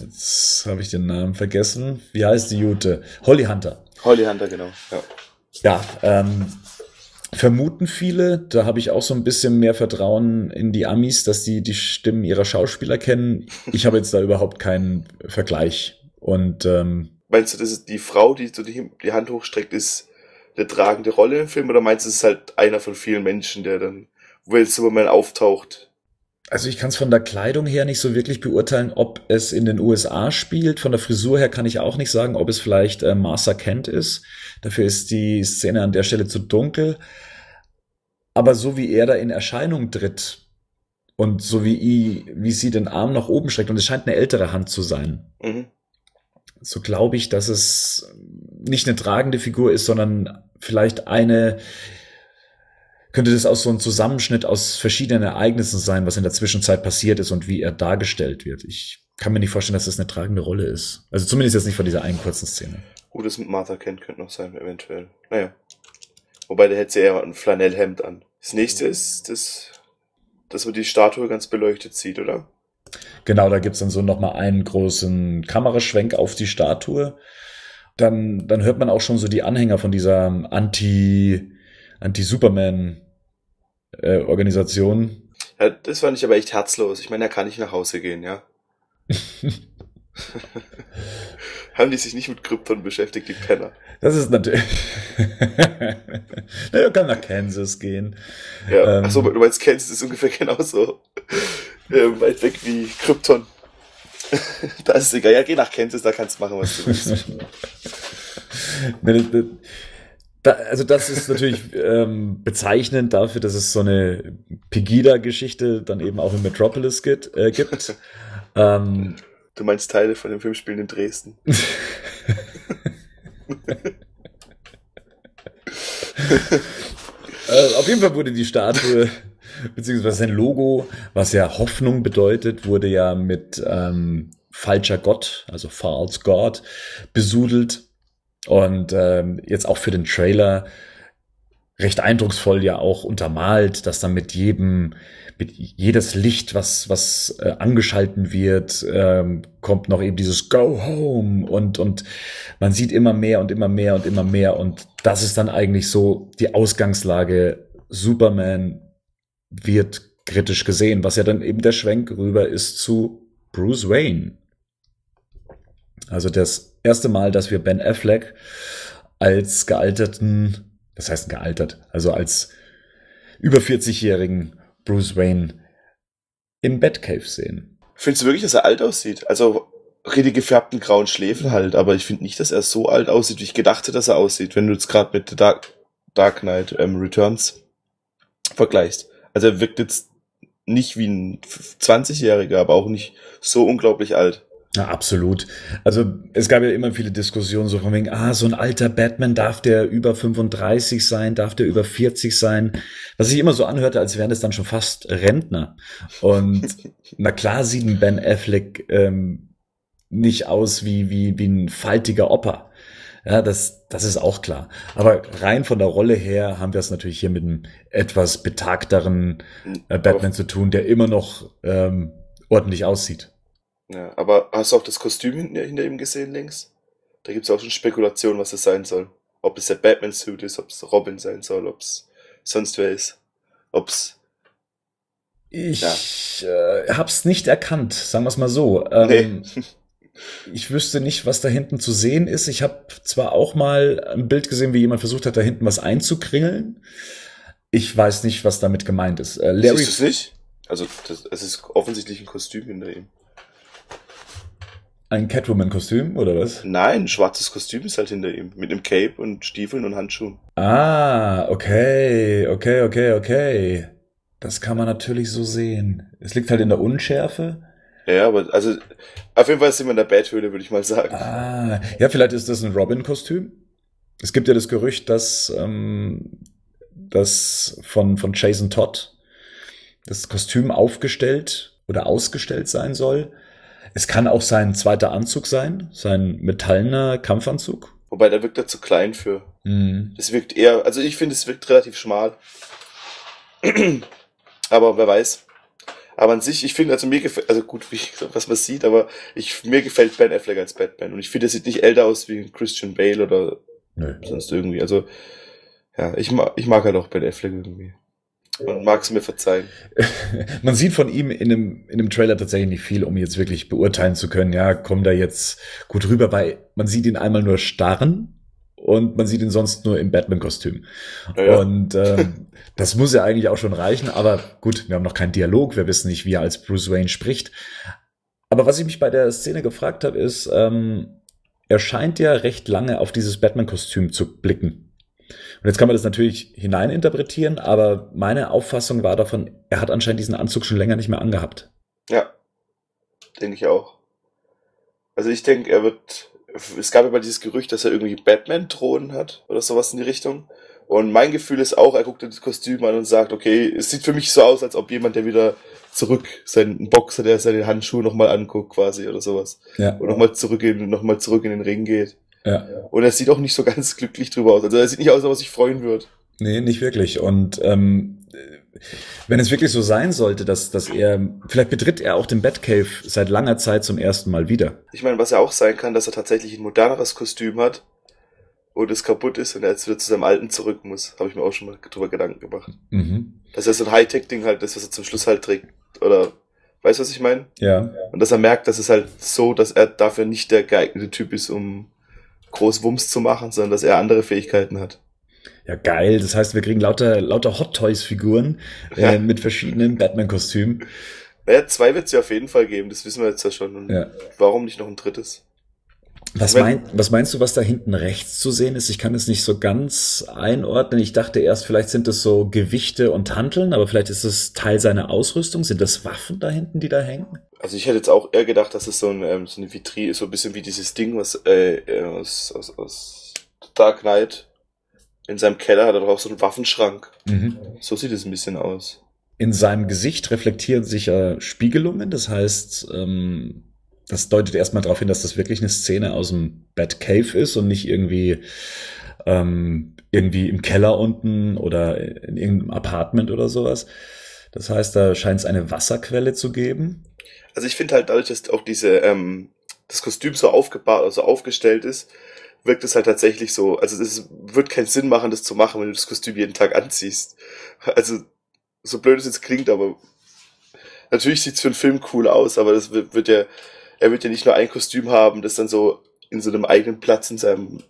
[SPEAKER 1] jetzt habe ich den Namen vergessen. Wie heißt die Jute? Holly Hunter.
[SPEAKER 2] Holly Hunter, genau, ja.
[SPEAKER 1] Ja, ähm, vermuten viele. Da habe ich auch so ein bisschen mehr Vertrauen in die Amis, dass die die Stimmen ihrer Schauspieler kennen. Ich habe jetzt da überhaupt keinen Vergleich. Und ähm,
[SPEAKER 2] meinst du, das ist die Frau, die so die, Hand hochstreckt, ist eine tragende Rolle im Film? Oder meinst du, es ist halt einer von vielen Menschen, der dann, wo jetzt Superman auftaucht?
[SPEAKER 1] Also ich kann es von der Kleidung her nicht so wirklich beurteilen, ob es in den USA spielt. Von der Frisur her kann ich auch nicht sagen, ob es vielleicht äh, Martha Kent ist. Dafür ist die Szene an der Stelle zu dunkel. Aber so wie er da in Erscheinung tritt und so wie, i, wie sie den Arm nach oben streckt, und es scheint eine ältere Hand zu sein, mhm. so glaube ich, dass es nicht eine tragende Figur ist, sondern vielleicht eine, könnte das auch so ein Zusammenschnitt aus verschiedenen Ereignissen sein, was in der Zwischenzeit passiert ist und wie er dargestellt wird. Ich kann mir nicht vorstellen, dass das eine tragende Rolle ist. Also zumindest jetzt nicht von dieser einen kurzen Szene.
[SPEAKER 2] Gut, das mit Martha kennt könnte noch sein, eventuell. Naja. Wobei, der hätte sie eher ein Flanellhemd an. Das nächste ist, das, dass man die Statue ganz beleuchtet sieht, oder?
[SPEAKER 1] Genau, da gibt's dann so nochmal einen großen Kameraschwenk auf die Statue. Dann, dann hört man auch schon so die Anhänger von dieser Anti, Anti-Superman-Organisation.
[SPEAKER 2] Äh, ja, das fand ich aber echt herzlos. Ich meine, er kann nicht nach Hause gehen, ja. (laughs) Haben die sich nicht mit Krypton beschäftigt, die Penner?
[SPEAKER 1] Das ist natürlich. (laughs) naja, kann nach Kansas gehen.
[SPEAKER 2] Ja, ähm, achso, du meinst, Kansas ist ungefähr genauso äh, weit weg wie Krypton. (laughs) da ist es egal. Ja, geh nach Kansas, da kannst du machen, was du willst.
[SPEAKER 1] Da, also das ist natürlich (laughs) ähm, bezeichnend dafür, dass es so eine Pegida-Geschichte dann eben auch in Metropolis gibt. Äh, gibt. (laughs)
[SPEAKER 2] ähm, du meinst Teile von dem Film spielen in Dresden. (laughs)
[SPEAKER 1] Äh, auf jeden Fall wurde die Statue, beziehungsweise sein Logo, was ja Hoffnung bedeutet, wurde ja mit ähm, falscher Gott, also False God, besudelt. Und ähm, jetzt auch für den Trailer recht eindrucksvoll ja auch untermalt, dass dann mit jedem, mit jedes Licht, was, was äh, angeschalten wird, ähm, kommt noch eben dieses Go Home und, und man sieht immer mehr und immer mehr und immer mehr und das ist dann eigentlich so die Ausgangslage. Superman wird kritisch gesehen, was ja dann eben der Schwenk rüber ist zu Bruce Wayne. Also das erste Mal, dass wir Ben Affleck als gealterten das heißt gealtert, also als über 40-jährigen Bruce Wayne im Batcave sehen.
[SPEAKER 2] Findest du wirklich, dass er alt aussieht? Also richtig gefärbten grauen Schläfen halt, aber ich finde nicht, dass er so alt aussieht, wie ich gedacht hätte, dass er aussieht, wenn du jetzt gerade mit Dark, Dark Knight ähm, Returns vergleichst. Also er wirkt jetzt nicht wie ein 20-Jähriger, aber auch nicht so unglaublich alt.
[SPEAKER 1] Ja, absolut. Also es gab ja immer viele Diskussionen so von wegen, ah, so ein alter Batman, darf der über 35 sein, darf der über 40 sein? Was sich immer so anhörte, als wären es dann schon fast Rentner. Und (laughs) na klar sieht ein Ben Affleck ähm, nicht aus wie, wie, wie ein faltiger Opa. Ja, das, das ist auch klar. Aber rein von der Rolle her haben wir es natürlich hier mit einem etwas betagteren äh, Batman zu tun, der immer noch ähm, ordentlich aussieht.
[SPEAKER 2] Ja, aber hast du auch das Kostüm hinter, hinter ihm gesehen links? Da gibt es auch schon Spekulationen, was es sein soll. Ob es der Batman-Suit ist, ob es Robin sein soll, ob es sonst wer ist. Ob es.
[SPEAKER 1] Ich ja. äh, hab's nicht erkannt, sagen wir es mal so. Ähm, nee. (laughs) ich wüsste nicht, was da hinten zu sehen ist. Ich habe zwar auch mal ein Bild gesehen, wie jemand versucht hat, da hinten was einzukringeln. Ich weiß nicht, was damit gemeint ist.
[SPEAKER 2] Äh, Larry Siehst du es nicht? Also, das, es ist offensichtlich ein Kostüm hinter ihm.
[SPEAKER 1] Ein Catwoman-Kostüm oder was?
[SPEAKER 2] Nein, ein schwarzes Kostüm ist halt hinter ihm. Mit einem Cape und Stiefeln und Handschuhen.
[SPEAKER 1] Ah, okay, okay, okay, okay. Das kann man natürlich so sehen. Es liegt halt in der Unschärfe.
[SPEAKER 2] Ja, aber also auf jeden Fall sind wir in der Bathöhle, würde ich mal sagen.
[SPEAKER 1] Ah, ja, vielleicht ist das ein Robin-Kostüm. Es gibt ja das Gerücht, dass ähm, das von, von Jason Todd das Kostüm aufgestellt oder ausgestellt sein soll es kann auch sein zweiter Anzug sein, sein metallener Kampfanzug.
[SPEAKER 2] Wobei, der wirkt da zu klein für. Mhm. Das wirkt eher, also ich finde, es wirkt relativ schmal. (clears throat) aber wer weiß. Aber an sich, ich finde, also mir gefällt, also gut, (laughs) wie, was man sieht, aber ich, mir gefällt Ben Affleck als Batman. Und ich finde, er sieht nicht älter aus wie Christian Bale oder Nö. sonst irgendwie. Also, ja, ich mag, ich mag halt auch Ben Affleck irgendwie. Man mag es mir verzeihen. (laughs)
[SPEAKER 1] Man sieht von ihm in einem, in einem Trailer tatsächlich nicht viel, um jetzt wirklich beurteilen zu können, ja, kommt da jetzt gut rüber, weil man sieht ihn einmal nur starren und man sieht ihn sonst nur im Batman-Kostüm. Ja. Und ähm, (laughs) das muss ja eigentlich auch schon reichen, aber gut, wir haben noch keinen Dialog, wir wissen nicht, wie er als Bruce Wayne spricht. Aber was ich mich bei der Szene gefragt habe, ist, ähm, er scheint ja recht lange auf dieses Batman-Kostüm zu blicken. Und jetzt kann man das natürlich hineininterpretieren, aber meine Auffassung war davon, er hat anscheinend diesen Anzug schon länger nicht mehr angehabt.
[SPEAKER 2] Ja, denke ich auch. Also ich denke, er wird. Es gab immer dieses Gerücht, dass er irgendwie Batman-Thronen hat oder sowas in die Richtung. Und mein Gefühl ist auch, er guckt das Kostüm an und sagt, okay, es sieht für mich so aus, als ob jemand, der wieder zurück, seinen Boxer, der seine Handschuhe nochmal anguckt quasi oder sowas. Ja. Und nochmal zurück in, noch mal zurück in den Ring geht. Ja. Und er sieht auch nicht so ganz (laughs) glücklich drüber aus. Also er sieht nicht aus, als ob er sich freuen wird.
[SPEAKER 1] Nee, nicht wirklich. Und ähm, wenn es wirklich so sein sollte, dass, dass er, vielleicht betritt er auch den Batcave seit langer Zeit zum ersten Mal wieder.
[SPEAKER 2] Ich meine, was ja auch sein kann, dass er tatsächlich ein moderneres Kostüm hat und es kaputt ist und er jetzt wieder zu seinem alten zurück muss. Habe ich mir auch schon mal drüber Gedanken gemacht. Mhm. Dass er so ein Hightech-Ding halt ist, was er zum Schluss halt trägt. Oder weißt du, was ich meine?
[SPEAKER 1] Ja.
[SPEAKER 2] Und dass er merkt, dass es halt so, dass er dafür nicht der geeignete Typ ist, um groß Wumms zu machen, sondern dass er andere Fähigkeiten hat.
[SPEAKER 1] Ja, geil. Das heißt, wir kriegen lauter, lauter Hot Toys-Figuren äh, ja. mit verschiedenen Batman-Kostümen.
[SPEAKER 2] Naja, zwei wird es ja auf jeden Fall geben, das wissen wir jetzt ja schon. Und ja. warum nicht noch ein drittes?
[SPEAKER 1] Was, mein, was meinst du, was da hinten rechts zu sehen ist? Ich kann es nicht so ganz einordnen. Ich dachte erst, vielleicht sind es so Gewichte und Hanteln, aber vielleicht ist es Teil seiner Ausrüstung. Sind das Waffen da hinten, die da hängen?
[SPEAKER 2] Also ich hätte jetzt auch eher gedacht, dass es so, ein, ähm, so eine Vitrine ist, so ein bisschen wie dieses Ding, was äh, aus, aus, aus Dark Knight in seinem Keller hat er doch auch so einen Waffenschrank. Mhm. So sieht es ein bisschen aus.
[SPEAKER 1] In seinem Gesicht reflektieren sich äh, Spiegelungen, das heißt, ähm, das deutet erstmal darauf hin, dass das wirklich eine Szene aus dem Batcave ist und nicht irgendwie ähm, irgendwie im Keller unten oder in irgendeinem Apartment oder sowas. Das heißt, da scheint es eine Wasserquelle zu geben.
[SPEAKER 2] Also ich finde halt dadurch, dass auch diese ähm, das Kostüm so aufgebaut, also aufgestellt ist, wirkt es halt tatsächlich so. Also es wird keinen Sinn machen, das zu machen, wenn du das Kostüm jeden Tag anziehst. Also so blöd es jetzt klingt, aber natürlich sieht's für einen Film cool aus, aber das wird, wird ja, er wird ja nicht nur ein Kostüm haben, das dann so in so einem eigenen Platz in seinem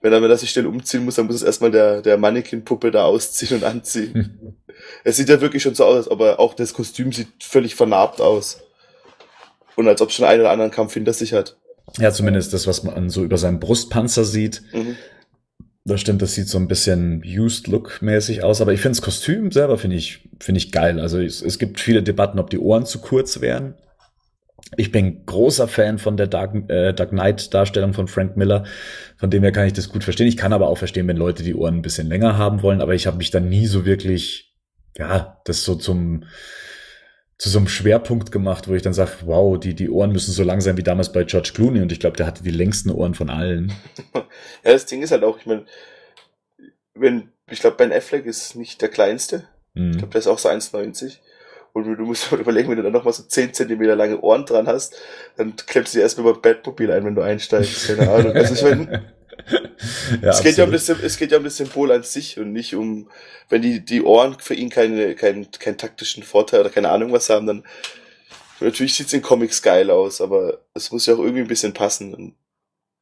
[SPEAKER 2] wenn er, wenn er sich schnell umziehen muss, dann muss es erstmal der, der Mannequin-Puppe da ausziehen und anziehen. (laughs) es sieht ja wirklich schon so aus, aber auch das Kostüm sieht völlig vernarbt aus. Und als ob schon einen oder anderen Kampf hinter sich hat.
[SPEAKER 1] Ja, zumindest das, was man so über seinen Brustpanzer sieht. Mhm. Das stimmt, das sieht so ein bisschen used look mäßig aus, aber ich finde das Kostüm selber finde ich finde ich geil. Also es, es gibt viele Debatten, ob die Ohren zu kurz wären. Ich bin großer Fan von der Dark, äh, Dark Knight Darstellung von Frank Miller. Von dem her kann ich das gut verstehen. Ich kann aber auch verstehen, wenn Leute die Ohren ein bisschen länger haben wollen, aber ich habe mich dann nie so wirklich, ja, das so zum zu so einem Schwerpunkt gemacht, wo ich dann sage, wow, die, die Ohren müssen so lang sein wie damals bei George Clooney und ich glaube, der hatte die längsten Ohren von allen. (laughs)
[SPEAKER 2] ja, das Ding ist halt auch, ich meine, wenn, ich glaube, Ben Affleck ist nicht der kleinste. Mhm. Ich glaube, der ist auch so 1,90. Und du musst mal überlegen, wenn du dann nochmal so 10 Zentimeter lange Ohren dran hast, dann klemmst du dir erstmal beim Bettmobil ein, wenn du einsteigst. Keine Ahnung. Also ich meine, (laughs) ja, es, geht ja um das, es geht ja um das Symbol an sich und nicht um, wenn die, die Ohren für ihn keine, keinen, keinen taktischen Vorteil oder keine Ahnung was haben, dann natürlich sieht's in Comics geil aus, aber es muss ja auch irgendwie ein bisschen passen. Und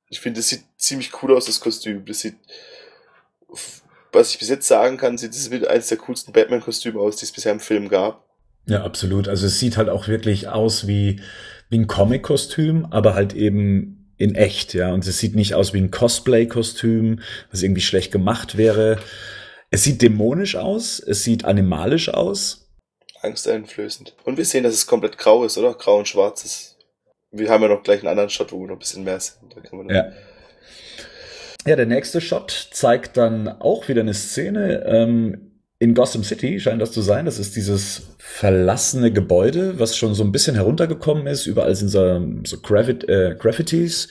[SPEAKER 2] ich finde, es sieht ziemlich cool aus, das Kostüm. Das sieht, was ich bis jetzt sagen kann, sieht es mit eines der coolsten Batman-Kostüme aus, die es bisher im Film gab.
[SPEAKER 1] Ja, absolut. Also es sieht halt auch wirklich aus wie, wie ein Comic-Kostüm, aber halt eben in echt, ja. Und es sieht nicht aus wie ein Cosplay-Kostüm, was irgendwie schlecht gemacht wäre. Es sieht dämonisch aus, es sieht animalisch aus.
[SPEAKER 2] Angsteinflößend. Und wir sehen, dass es komplett grau ist, oder? Grau und schwarz ist. Wir haben ja noch gleich einen anderen Shot, wo wir noch ein bisschen mehr sind. Da kann man
[SPEAKER 1] ja. ja, der nächste Shot zeigt dann auch wieder eine Szene. Ähm, in Gotham City scheint das zu sein. Das ist dieses verlassene Gebäude, was schon so ein bisschen heruntergekommen ist. Überall sind so, so Graffit, äh, Graffitis.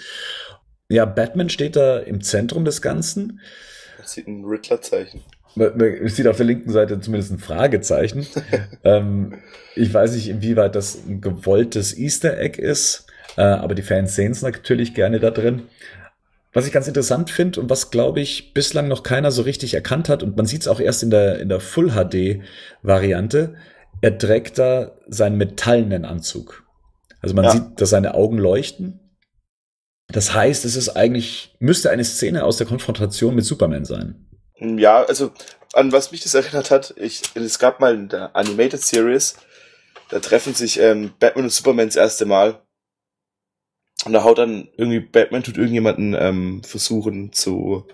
[SPEAKER 1] Ja, Batman steht da im Zentrum des Ganzen.
[SPEAKER 2] Das sieht ein Riddler-Zeichen.
[SPEAKER 1] Es sieht auf der linken Seite zumindest ein Fragezeichen. (laughs) ähm, ich weiß nicht, inwieweit das ein gewolltes Easter Egg ist, äh, aber die Fans sehen es natürlich gerne da drin. Was ich ganz interessant finde und was, glaube ich, bislang noch keiner so richtig erkannt hat, und man sieht es auch erst in der, in der Full HD-Variante, er trägt da seinen metallenen Anzug. Also man ja. sieht, dass seine Augen leuchten. Das heißt, es ist eigentlich, müsste eine Szene aus der Konfrontation mit Superman sein.
[SPEAKER 2] Ja, also an was mich das erinnert hat, ich, es gab mal in der Animated Series, da treffen sich ähm, Batman und Superman das erste Mal und da haut dann irgendwie Batman tut irgendjemanden ähm, versuchen zu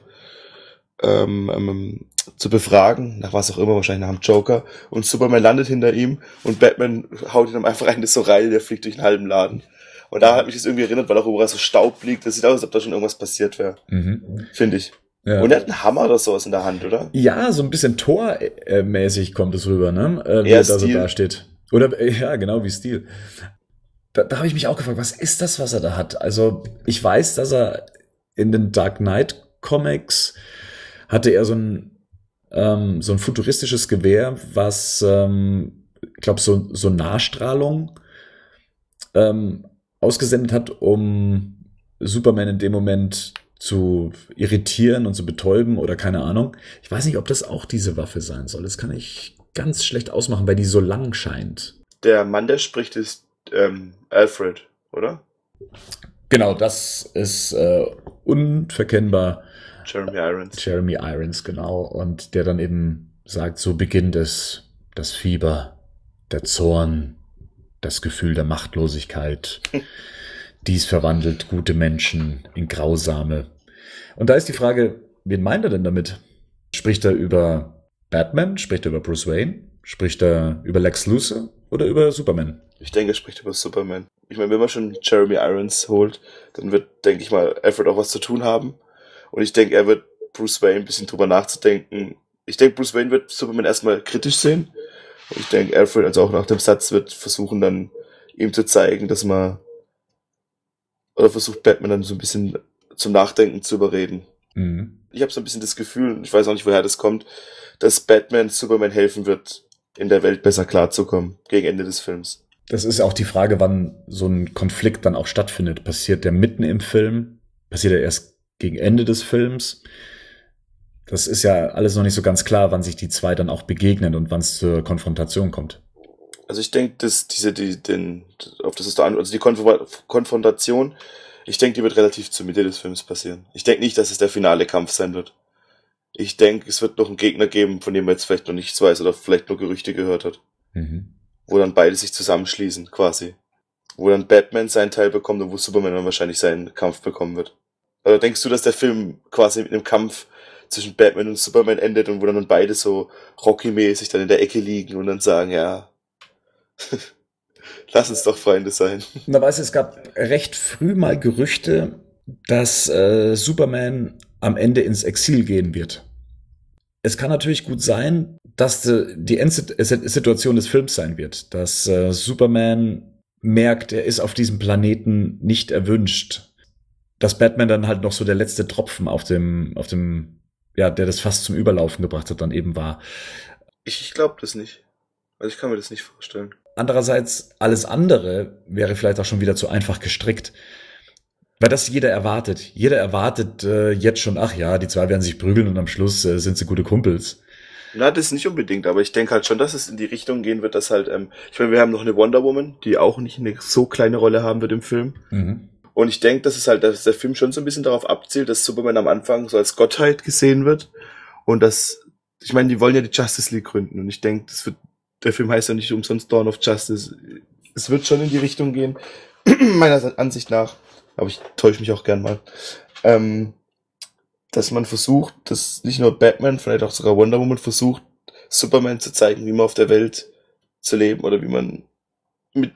[SPEAKER 2] ähm, ähm, zu befragen, nach was auch immer, wahrscheinlich nach dem Joker. Und Superman landet hinter ihm und Batman haut ihn dann einfach rein, das so rein, der fliegt durch den halben Laden. Und da hat mich das irgendwie erinnert, weil auch überall so Staub liegt. Das sieht aus, als ob da schon irgendwas passiert wäre. Mhm. Finde ich. Ja. Und er hat einen Hammer oder sowas in der Hand, oder?
[SPEAKER 1] Ja, so ein bisschen tormäßig kommt es rüber, ne? Äh, wie er da so da steht. Oder, äh, ja, genau, wie Stil da, da habe ich mich auch gefragt, was ist das, was er da hat? Also ich weiß, dass er in den Dark Knight Comics hatte er so ein ähm, so ein futuristisches Gewehr, was ähm, ich glaube so so Nahstrahlung ähm, ausgesendet hat, um Superman in dem Moment zu irritieren und zu betäuben oder keine Ahnung. Ich weiß nicht, ob das auch diese Waffe sein soll. Das kann ich ganz schlecht ausmachen, weil die so lang scheint.
[SPEAKER 2] Der Mann, der spricht, ist ähm, Alfred, oder?
[SPEAKER 1] Genau, das ist äh, unverkennbar.
[SPEAKER 2] Jeremy Irons.
[SPEAKER 1] Jeremy Irons, genau. Und der dann eben sagt, so beginnt es, das Fieber, der Zorn, das Gefühl der Machtlosigkeit. (laughs) Dies verwandelt gute Menschen in grausame. Und da ist die Frage, wen meint er denn damit? Spricht er über Batman? Spricht er über Bruce Wayne? Spricht er über Lex Luthor oder über Superman?
[SPEAKER 2] Ich denke, er spricht über Superman. Ich meine, wenn man schon Jeremy Irons holt, dann wird, denke ich mal, Alfred auch was zu tun haben. Und ich denke, er wird Bruce Wayne ein bisschen drüber nachzudenken. Ich denke, Bruce Wayne wird Superman erstmal kritisch sehen. Und ich denke, Alfred, also auch nach dem Satz, wird versuchen dann ihm zu zeigen, dass man oder versucht Batman dann so ein bisschen zum Nachdenken zu überreden. Mhm. Ich habe so ein bisschen das Gefühl, ich weiß auch nicht, woher das kommt, dass Batman Superman helfen wird, in der Welt besser klarzukommen gegen Ende des Films.
[SPEAKER 1] Das ist auch die Frage, wann so ein Konflikt dann auch stattfindet. Passiert der mitten im Film? Passiert er erst gegen Ende des Films? Das ist ja alles noch nicht so ganz klar, wann sich die zwei dann auch begegnen und wann es zur Konfrontation kommt.
[SPEAKER 2] Also ich denke, dass diese, die, den, auf das ist da also die Konfrontation, ich denke, die wird relativ zur Mitte des Films passieren. Ich denke nicht, dass es der finale Kampf sein wird. Ich denke, es wird noch einen Gegner geben, von dem man jetzt vielleicht noch nichts weiß oder vielleicht nur Gerüchte gehört hat. Mhm wo dann beide sich zusammenschließen, quasi. Wo dann Batman seinen Teil bekommt und wo Superman dann wahrscheinlich seinen Kampf bekommen wird. Oder denkst du, dass der Film quasi mit einem Kampf zwischen Batman und Superman endet und wo dann beide so Rocky-mäßig dann in der Ecke liegen und dann sagen, ja, (laughs) lass uns doch Freunde sein.
[SPEAKER 1] Na weißt du, es gab recht früh mal Gerüchte, dass äh, Superman am Ende ins Exil gehen wird. Es kann natürlich gut sein, dass die Endsituation des Films sein wird, dass äh, Superman merkt, er ist auf diesem Planeten nicht erwünscht. Dass Batman dann halt noch so der letzte Tropfen auf dem, auf dem, ja, der das fast zum Überlaufen gebracht hat, dann eben war.
[SPEAKER 2] Ich, ich glaube das nicht. Also ich kann mir das nicht vorstellen.
[SPEAKER 1] Andererseits, alles andere wäre vielleicht auch schon wieder zu einfach gestrickt. Weil das jeder erwartet. Jeder erwartet äh, jetzt schon, ach ja, die zwei werden sich prügeln und am Schluss äh, sind sie gute Kumpels.
[SPEAKER 2] Na, das nicht unbedingt, aber ich denke halt schon, dass es in die Richtung gehen wird, dass halt, ähm, ich meine, wir haben noch eine Wonder Woman, die auch nicht eine so kleine Rolle haben wird im Film. Mhm. Und ich denke, dass es halt, dass der Film schon so ein bisschen darauf abzielt, dass Superman am Anfang so als Gottheit gesehen wird. Und dass, ich meine, die wollen ja die Justice League gründen. Und ich denke, das wird, der Film heißt ja nicht umsonst Dawn of Justice. Es wird schon in die Richtung gehen, (clears throat) meiner Ansicht nach aber ich täusche mich auch gern mal, ähm, dass man versucht, dass nicht nur Batman, vielleicht auch sogar Wonder Woman versucht, Superman zu zeigen, wie man auf der Welt zu leben oder wie man mit,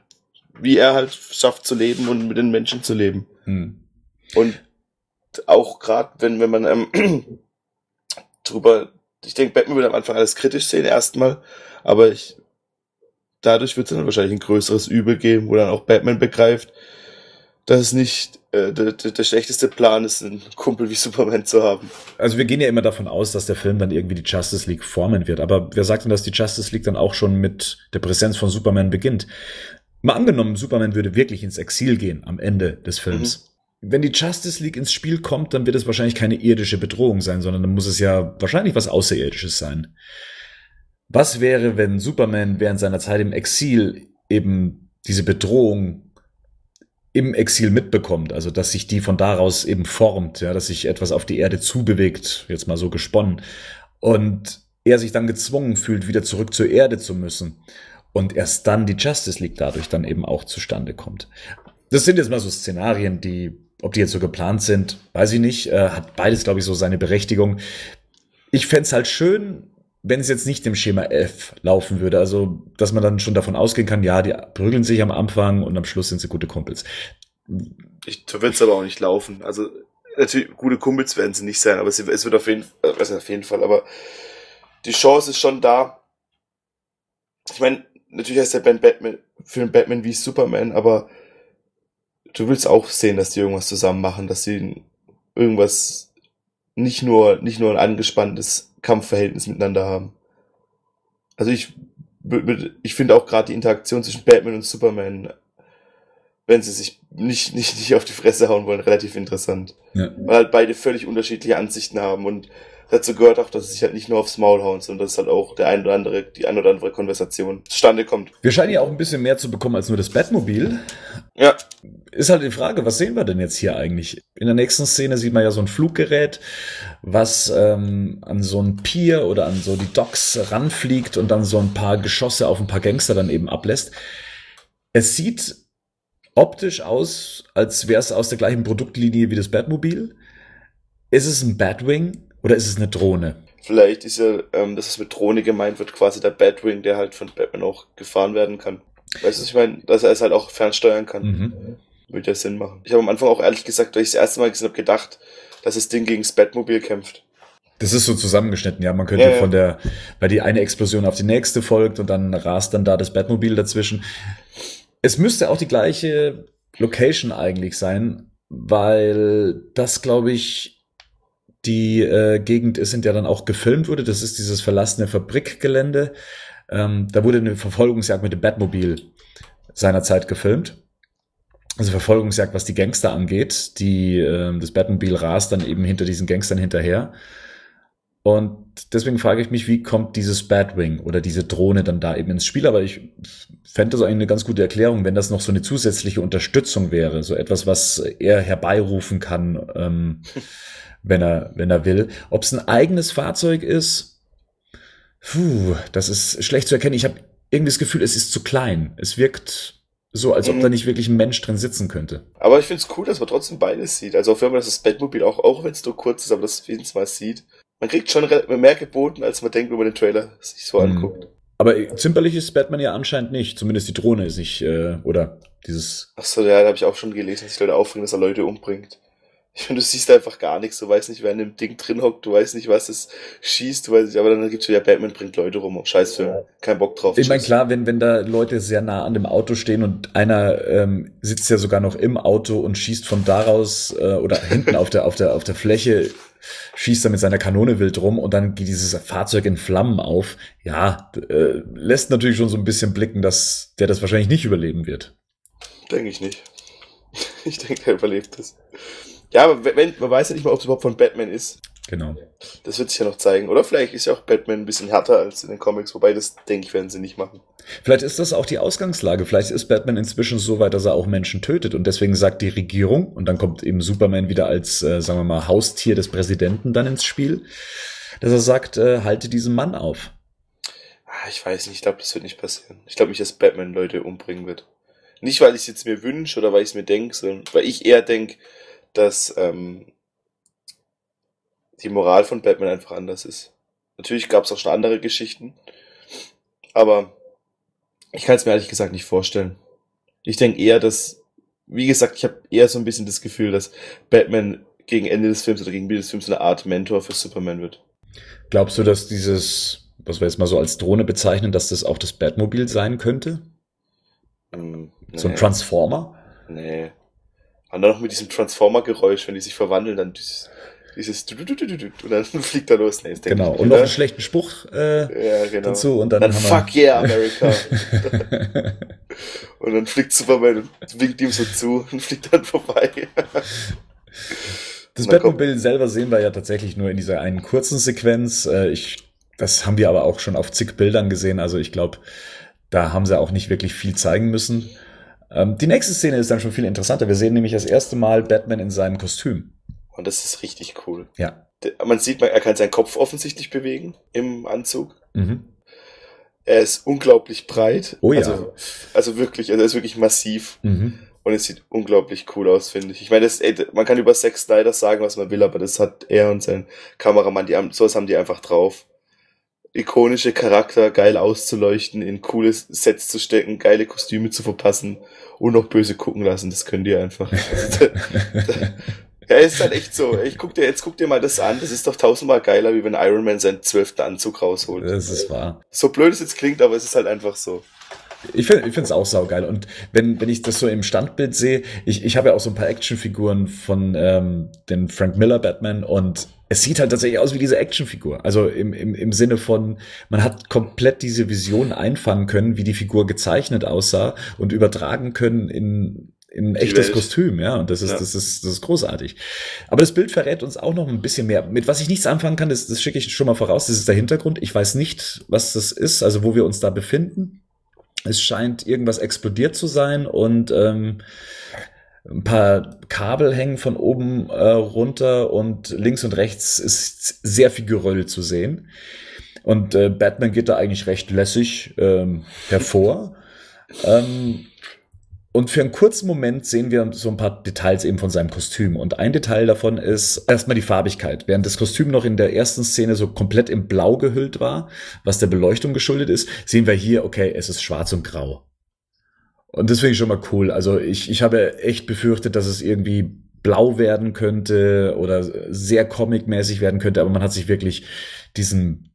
[SPEAKER 2] wie er halt schafft zu leben und mit den Menschen zu leben. Hm. Und auch gerade, wenn, wenn man ähm, (clears throat) drüber, ich denke, Batman wird am Anfang alles kritisch sehen erstmal, aber ich, dadurch wird es dann wahrscheinlich ein größeres Übel geben, wo dann auch Batman begreift, dass es nicht äh, der, der, schlechteste Plan ist, einen Kumpel wie Superman zu haben.
[SPEAKER 1] Also wir gehen ja immer davon aus, dass der Film dann irgendwie die Justice League formen wird. Aber wer sagt denn, dass die Justice League dann auch schon mit der Präsenz von Superman beginnt? Mal angenommen, Superman würde wirklich ins Exil gehen am Ende des Films. Mhm. Wenn die Justice League ins Spiel kommt, dann wird es wahrscheinlich keine irdische Bedrohung sein, sondern dann muss es ja wahrscheinlich was Außerirdisches sein. Was wäre, wenn Superman während seiner Zeit im Exil eben diese Bedrohung im Exil mitbekommt, also dass sich die von daraus eben formt, ja, dass sich etwas auf die Erde zubewegt, jetzt mal so gesponnen, und er sich dann gezwungen fühlt, wieder zurück zur Erde zu müssen und erst dann die Justice League dadurch dann eben auch zustande kommt. Das sind jetzt mal so Szenarien, die, ob die jetzt so geplant sind, weiß ich nicht, äh, hat beides, glaube ich, so seine Berechtigung. Ich fände halt schön, wenn es jetzt nicht im Schema F laufen würde, also dass man dann schon davon ausgehen kann, ja, die prügeln sich am Anfang und am Schluss sind sie gute Kumpels.
[SPEAKER 2] Ich wird es aber auch nicht laufen. Also natürlich gute Kumpels werden sie nicht sein, aber es wird auf jeden Fall, äh, auf jeden Fall, aber die Chance ist schon da. Ich meine, natürlich heißt der Ben Batman, Film Batman wie Superman, aber du willst auch sehen, dass die irgendwas zusammen machen, dass sie irgendwas nicht nur, nicht nur ein angespanntes Kampfverhältnis miteinander haben. Also ich, ich finde auch gerade die Interaktion zwischen Batman und Superman, wenn sie sich nicht, nicht, nicht auf die Fresse hauen wollen, relativ interessant. Ja. Weil halt beide völlig unterschiedliche Ansichten haben und dazu gehört auch, dass sie sich halt nicht nur aufs Maul hauen, sondern dass halt auch der ein oder andere, die ein oder andere Konversation zustande kommt.
[SPEAKER 1] Wir scheinen ja auch ein bisschen mehr zu bekommen als nur das Batmobil.
[SPEAKER 2] Ja.
[SPEAKER 1] Ist halt die Frage, was sehen wir denn jetzt hier eigentlich? In der nächsten Szene sieht man ja so ein Fluggerät, was ähm, an so ein Pier oder an so die Docks ranfliegt und dann so ein paar Geschosse auf ein paar Gangster dann eben ablässt. Es sieht optisch aus, als wäre es aus der gleichen Produktlinie wie das Batmobil. Ist es ein Batwing oder ist es eine Drohne?
[SPEAKER 2] Vielleicht ist ja, ähm, dass es mit Drohne gemeint wird, quasi der Batwing, der halt von Batman auch gefahren werden kann. Weißt du, ich meine, dass er es halt auch fernsteuern kann. Mhm. Würde ja Sinn machen. Ich habe am Anfang auch ehrlich gesagt, als ich das erste Mal gesehen habe, gedacht, dass das Ding gegen das Batmobil kämpft.
[SPEAKER 1] Das ist so zusammengeschnitten, ja. Man könnte ja, ja. von der, weil die eine Explosion auf die nächste folgt und dann rast dann da das Batmobil dazwischen. Es müsste auch die gleiche Location eigentlich sein, weil das, glaube ich, die äh, Gegend ist, in der dann auch gefilmt wurde. Das ist dieses verlassene Fabrikgelände. Ähm, da wurde eine Verfolgungsjagd mit dem Batmobil seinerzeit gefilmt. Also Verfolgungsjagd, was die Gangster angeht. Die, äh, das Batmobil rast dann eben hinter diesen Gangstern hinterher. Und deswegen frage ich mich, wie kommt dieses Batwing oder diese Drohne dann da eben ins Spiel? Aber ich fände das eigentlich eine ganz gute Erklärung, wenn das noch so eine zusätzliche Unterstützung wäre, so etwas, was er herbeirufen kann, ähm, (laughs) wenn er wenn er will. Ob es ein eigenes Fahrzeug ist, puh, das ist schlecht zu erkennen. Ich habe irgendwie das Gefühl, es ist zu klein. Es wirkt so, als ob mhm. da nicht wirklich ein Mensch drin sitzen könnte.
[SPEAKER 2] Aber ich finde es cool, dass man trotzdem beides sieht. Also auch wenn man das Batmobil auch, auch wenn es nur kurz ist, aber das wenigstens mal sieht man kriegt schon mehr geboten, als man denkt, wenn man den Trailer sich so mhm. anguckt.
[SPEAKER 1] Aber zimperlich ist Batman ja anscheinend nicht. Zumindest die Drohne ist nicht, äh, oder dieses.
[SPEAKER 2] Ach so, ja, da habe ich auch schon gelesen, dass sich Leute aufregen, dass er Leute umbringt. Ich finde, du siehst einfach gar nichts. Du weißt nicht, wer in dem Ding drin hockt. Du weißt nicht, was es schießt. Du weißt nicht, aber dann gibt's ja Batman bringt Leute rum. Scheiß Film. Kein Bock drauf.
[SPEAKER 1] Ich meine, klar, wenn, wenn da Leute sehr nah an dem Auto stehen und einer ähm, sitzt ja sogar noch im Auto und schießt von daraus äh, oder hinten auf der, auf der, auf der Fläche schießt er mit seiner Kanone wild rum und dann geht dieses Fahrzeug in Flammen auf. Ja, äh, lässt natürlich schon so ein bisschen blicken, dass der das wahrscheinlich nicht überleben wird.
[SPEAKER 2] Denke ich nicht. (laughs) Ich denke, er überlebt das. Ja, aber wenn, man weiß ja nicht mal, ob es überhaupt von Batman ist.
[SPEAKER 1] Genau.
[SPEAKER 2] Das wird sich ja noch zeigen. Oder vielleicht ist ja auch Batman ein bisschen härter als in den Comics, wobei das, denke ich, werden sie nicht machen.
[SPEAKER 1] Vielleicht ist das auch die Ausgangslage. Vielleicht ist Batman inzwischen so weit, dass er auch Menschen tötet. Und deswegen sagt die Regierung, und dann kommt eben Superman wieder als, äh, sagen wir mal, Haustier des Präsidenten dann ins Spiel, dass er sagt, äh, halte diesen Mann auf.
[SPEAKER 2] Ah, ich weiß nicht, ich glaube, das wird nicht passieren. Ich glaube nicht, dass Batman Leute umbringen wird. Nicht, weil ich es jetzt mir wünsche oder weil ich es mir denke, sondern weil ich eher denke, dass ähm, die Moral von Batman einfach anders ist. Natürlich gab es auch schon andere Geschichten, aber ich kann es mir ehrlich gesagt nicht vorstellen. Ich denke eher, dass, wie gesagt, ich habe eher so ein bisschen das Gefühl, dass Batman gegen Ende des Films oder gegen Ende des Films eine Art Mentor für Superman wird.
[SPEAKER 1] Glaubst du, dass dieses, was wir jetzt mal so als Drohne bezeichnen, dass das auch das Batmobil sein könnte? Mm, nee. So ein Transformer?
[SPEAKER 2] Nee. Und dann noch mit diesem Transformer-Geräusch, wenn die sich verwandeln, dann dieses, dieses und dann (laughs) fliegt er los.
[SPEAKER 1] Nee, genau, und noch einen schlechten Spruch äh, ja, genau. dazu und dann,
[SPEAKER 2] dann Fuck yeah, America. (laughs) und dann fliegt Superman und winkt ihm so zu und fliegt dann vorbei.
[SPEAKER 1] das Batmobil selber sehen wir ja tatsächlich nur in dieser einen kurzen Sequenz. Äh, ich, das haben wir aber auch schon auf zig Bildern gesehen. Also ich glaube, da haben sie auch nicht wirklich viel zeigen müssen. Ähm, die nächste Szene ist dann schon viel interessanter. Wir sehen nämlich das erste Mal Batman in seinem Kostüm.
[SPEAKER 2] Und das ist richtig cool.
[SPEAKER 1] Ja.
[SPEAKER 2] Man sieht, er kann seinen Kopf offensichtlich bewegen im Anzug. Mhm. Er ist unglaublich breit.
[SPEAKER 1] Oh ja.
[SPEAKER 2] Also, also wirklich, also er ist wirklich massiv. Mhm. Und es sieht unglaublich cool aus, finde ich. Ich meine, das, ey, man kann über Zack Snyder sagen, was man will, aber das hat er und sein Kameramann, die haben, sowas haben die einfach drauf. Ikonische Charakter geil auszuleuchten, in cooles Sets zu stecken, geile Kostüme zu verpassen und noch böse gucken lassen, das können die einfach. Also, da, da, ja, ist halt echt so. Ich guck dir, jetzt guck dir mal das an. Das ist doch tausendmal geiler, wie wenn Iron Man seinen zwölften Anzug rausholt.
[SPEAKER 1] Das ist wahr.
[SPEAKER 2] So blöd es jetzt klingt, aber es ist halt einfach so.
[SPEAKER 1] Ich finde ich finde es auch saugeil. Und wenn, wenn ich das so im Standbild sehe, ich, ich habe ja auch so ein paar Actionfiguren von ähm, den Frank Miller Batman und es sieht halt tatsächlich aus wie diese Actionfigur. Also im, im, im Sinne von, man hat komplett diese Vision einfangen können, wie die Figur gezeichnet aussah und übertragen können in in echtes Kostüm, ja, und das ist, ja. das ist, das ist großartig. Aber das Bild verrät uns auch noch ein bisschen mehr. Mit was ich nichts anfangen kann, das, das schicke ich schon mal voraus, das ist der Hintergrund. Ich weiß nicht, was das ist, also wo wir uns da befinden. Es scheint irgendwas explodiert zu sein und ähm, ein paar Kabel hängen von oben äh, runter und links und rechts ist sehr viel Geröll zu sehen. Und äh, Batman geht da eigentlich recht lässig ähm, hervor. (laughs) ähm, und für einen kurzen Moment sehen wir so ein paar Details eben von seinem Kostüm. Und ein Detail davon ist erstmal die Farbigkeit. Während das Kostüm noch in der ersten Szene so komplett in Blau gehüllt war, was der Beleuchtung geschuldet ist, sehen wir hier, okay, es ist schwarz und grau. Und das finde ich schon mal cool. Also ich, ich habe echt befürchtet, dass es irgendwie blau werden könnte oder sehr comicmäßig werden könnte, aber man hat sich wirklich diesen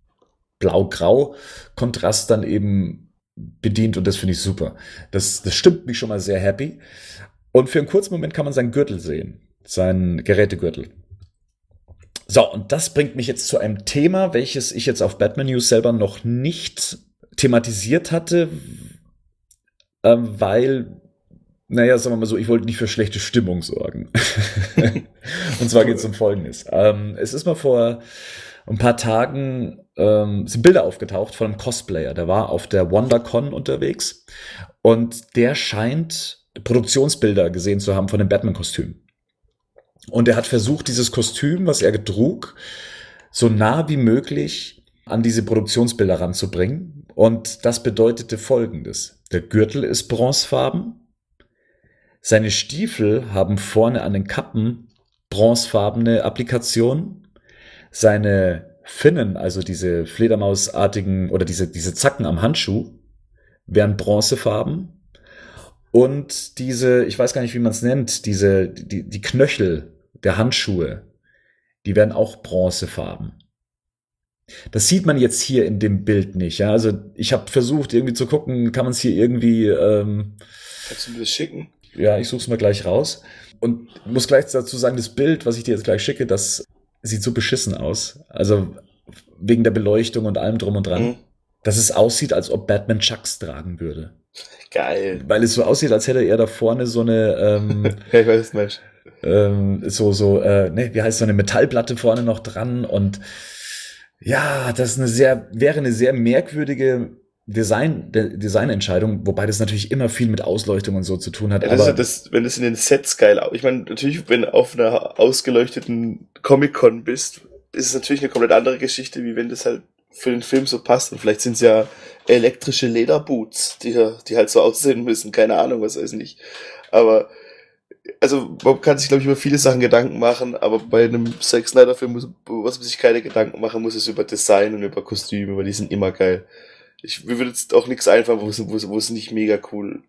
[SPEAKER 1] blau-grau-Kontrast dann eben bedient und das finde ich super. Das, das stimmt mich schon mal sehr happy. Und für einen kurzen Moment kann man seinen Gürtel sehen, seinen Gerätegürtel. So, und das bringt mich jetzt zu einem Thema, welches ich jetzt auf Batman News selber noch nicht thematisiert hatte, ähm, weil naja, sagen wir mal so, ich wollte nicht für schlechte Stimmung sorgen. (laughs) und zwar geht es um Folgendes. Ähm, es ist mal vor ein paar Tagen ähm, sind Bilder aufgetaucht von einem Cosplayer. Der war auf der WonderCon unterwegs und der scheint Produktionsbilder gesehen zu haben von dem Batman-Kostüm. Und er hat versucht, dieses Kostüm, was er trug, so nah wie möglich an diese Produktionsbilder ranzubringen. Und das bedeutete Folgendes. Der Gürtel ist bronzefarben, seine Stiefel haben vorne an den Kappen bronzefarbene Applikationen. Seine Finnen, also diese Fledermausartigen oder diese, diese Zacken am Handschuh, wären bronzefarben. Und diese, ich weiß gar nicht, wie man es nennt, diese, die, die Knöchel der Handschuhe, die werden auch bronzefarben. Das sieht man jetzt hier in dem Bild nicht. Ja? Also ich habe versucht, irgendwie zu gucken, kann man es hier irgendwie. Ähm,
[SPEAKER 2] Kannst du mir das schicken?
[SPEAKER 1] Ja, ich suche es mal gleich raus. Und muss gleich dazu sagen, das Bild, was ich dir jetzt gleich schicke, das sieht so beschissen aus. Also wegen der Beleuchtung und allem drum und dran. Mhm. Dass es aussieht, als ob Batman Chucks tragen würde.
[SPEAKER 2] Geil.
[SPEAKER 1] Weil es so aussieht, als hätte er da vorne so eine ähm, (laughs)
[SPEAKER 2] ja, ich weiß nicht.
[SPEAKER 1] Ähm, so, so, äh, ne, wie heißt so eine Metallplatte vorne noch dran und ja, das ist eine sehr, wäre eine sehr merkwürdige Design, Designentscheidung, wobei das natürlich immer viel mit Ausleuchtung und so zu tun hat.
[SPEAKER 2] Ja, das aber ist das, wenn das in den Sets geil, ich meine, natürlich, wenn du auf einer ausgeleuchteten Comic-Con bist, ist es natürlich eine komplett andere Geschichte, wie wenn das halt für den Film so passt. Und vielleicht sind es ja elektrische Lederboots, die, die halt so aussehen müssen, keine Ahnung, was weiß ich. Aber also man kann sich, glaube ich, über viele Sachen Gedanken machen, aber bei einem Zack Snyder-Film, was man sich keine Gedanken machen muss, ist über Design und über Kostüme, weil die sind immer geil. Ich mir würde jetzt auch nichts einfallen, wo es, wo, es, wo es nicht mega cool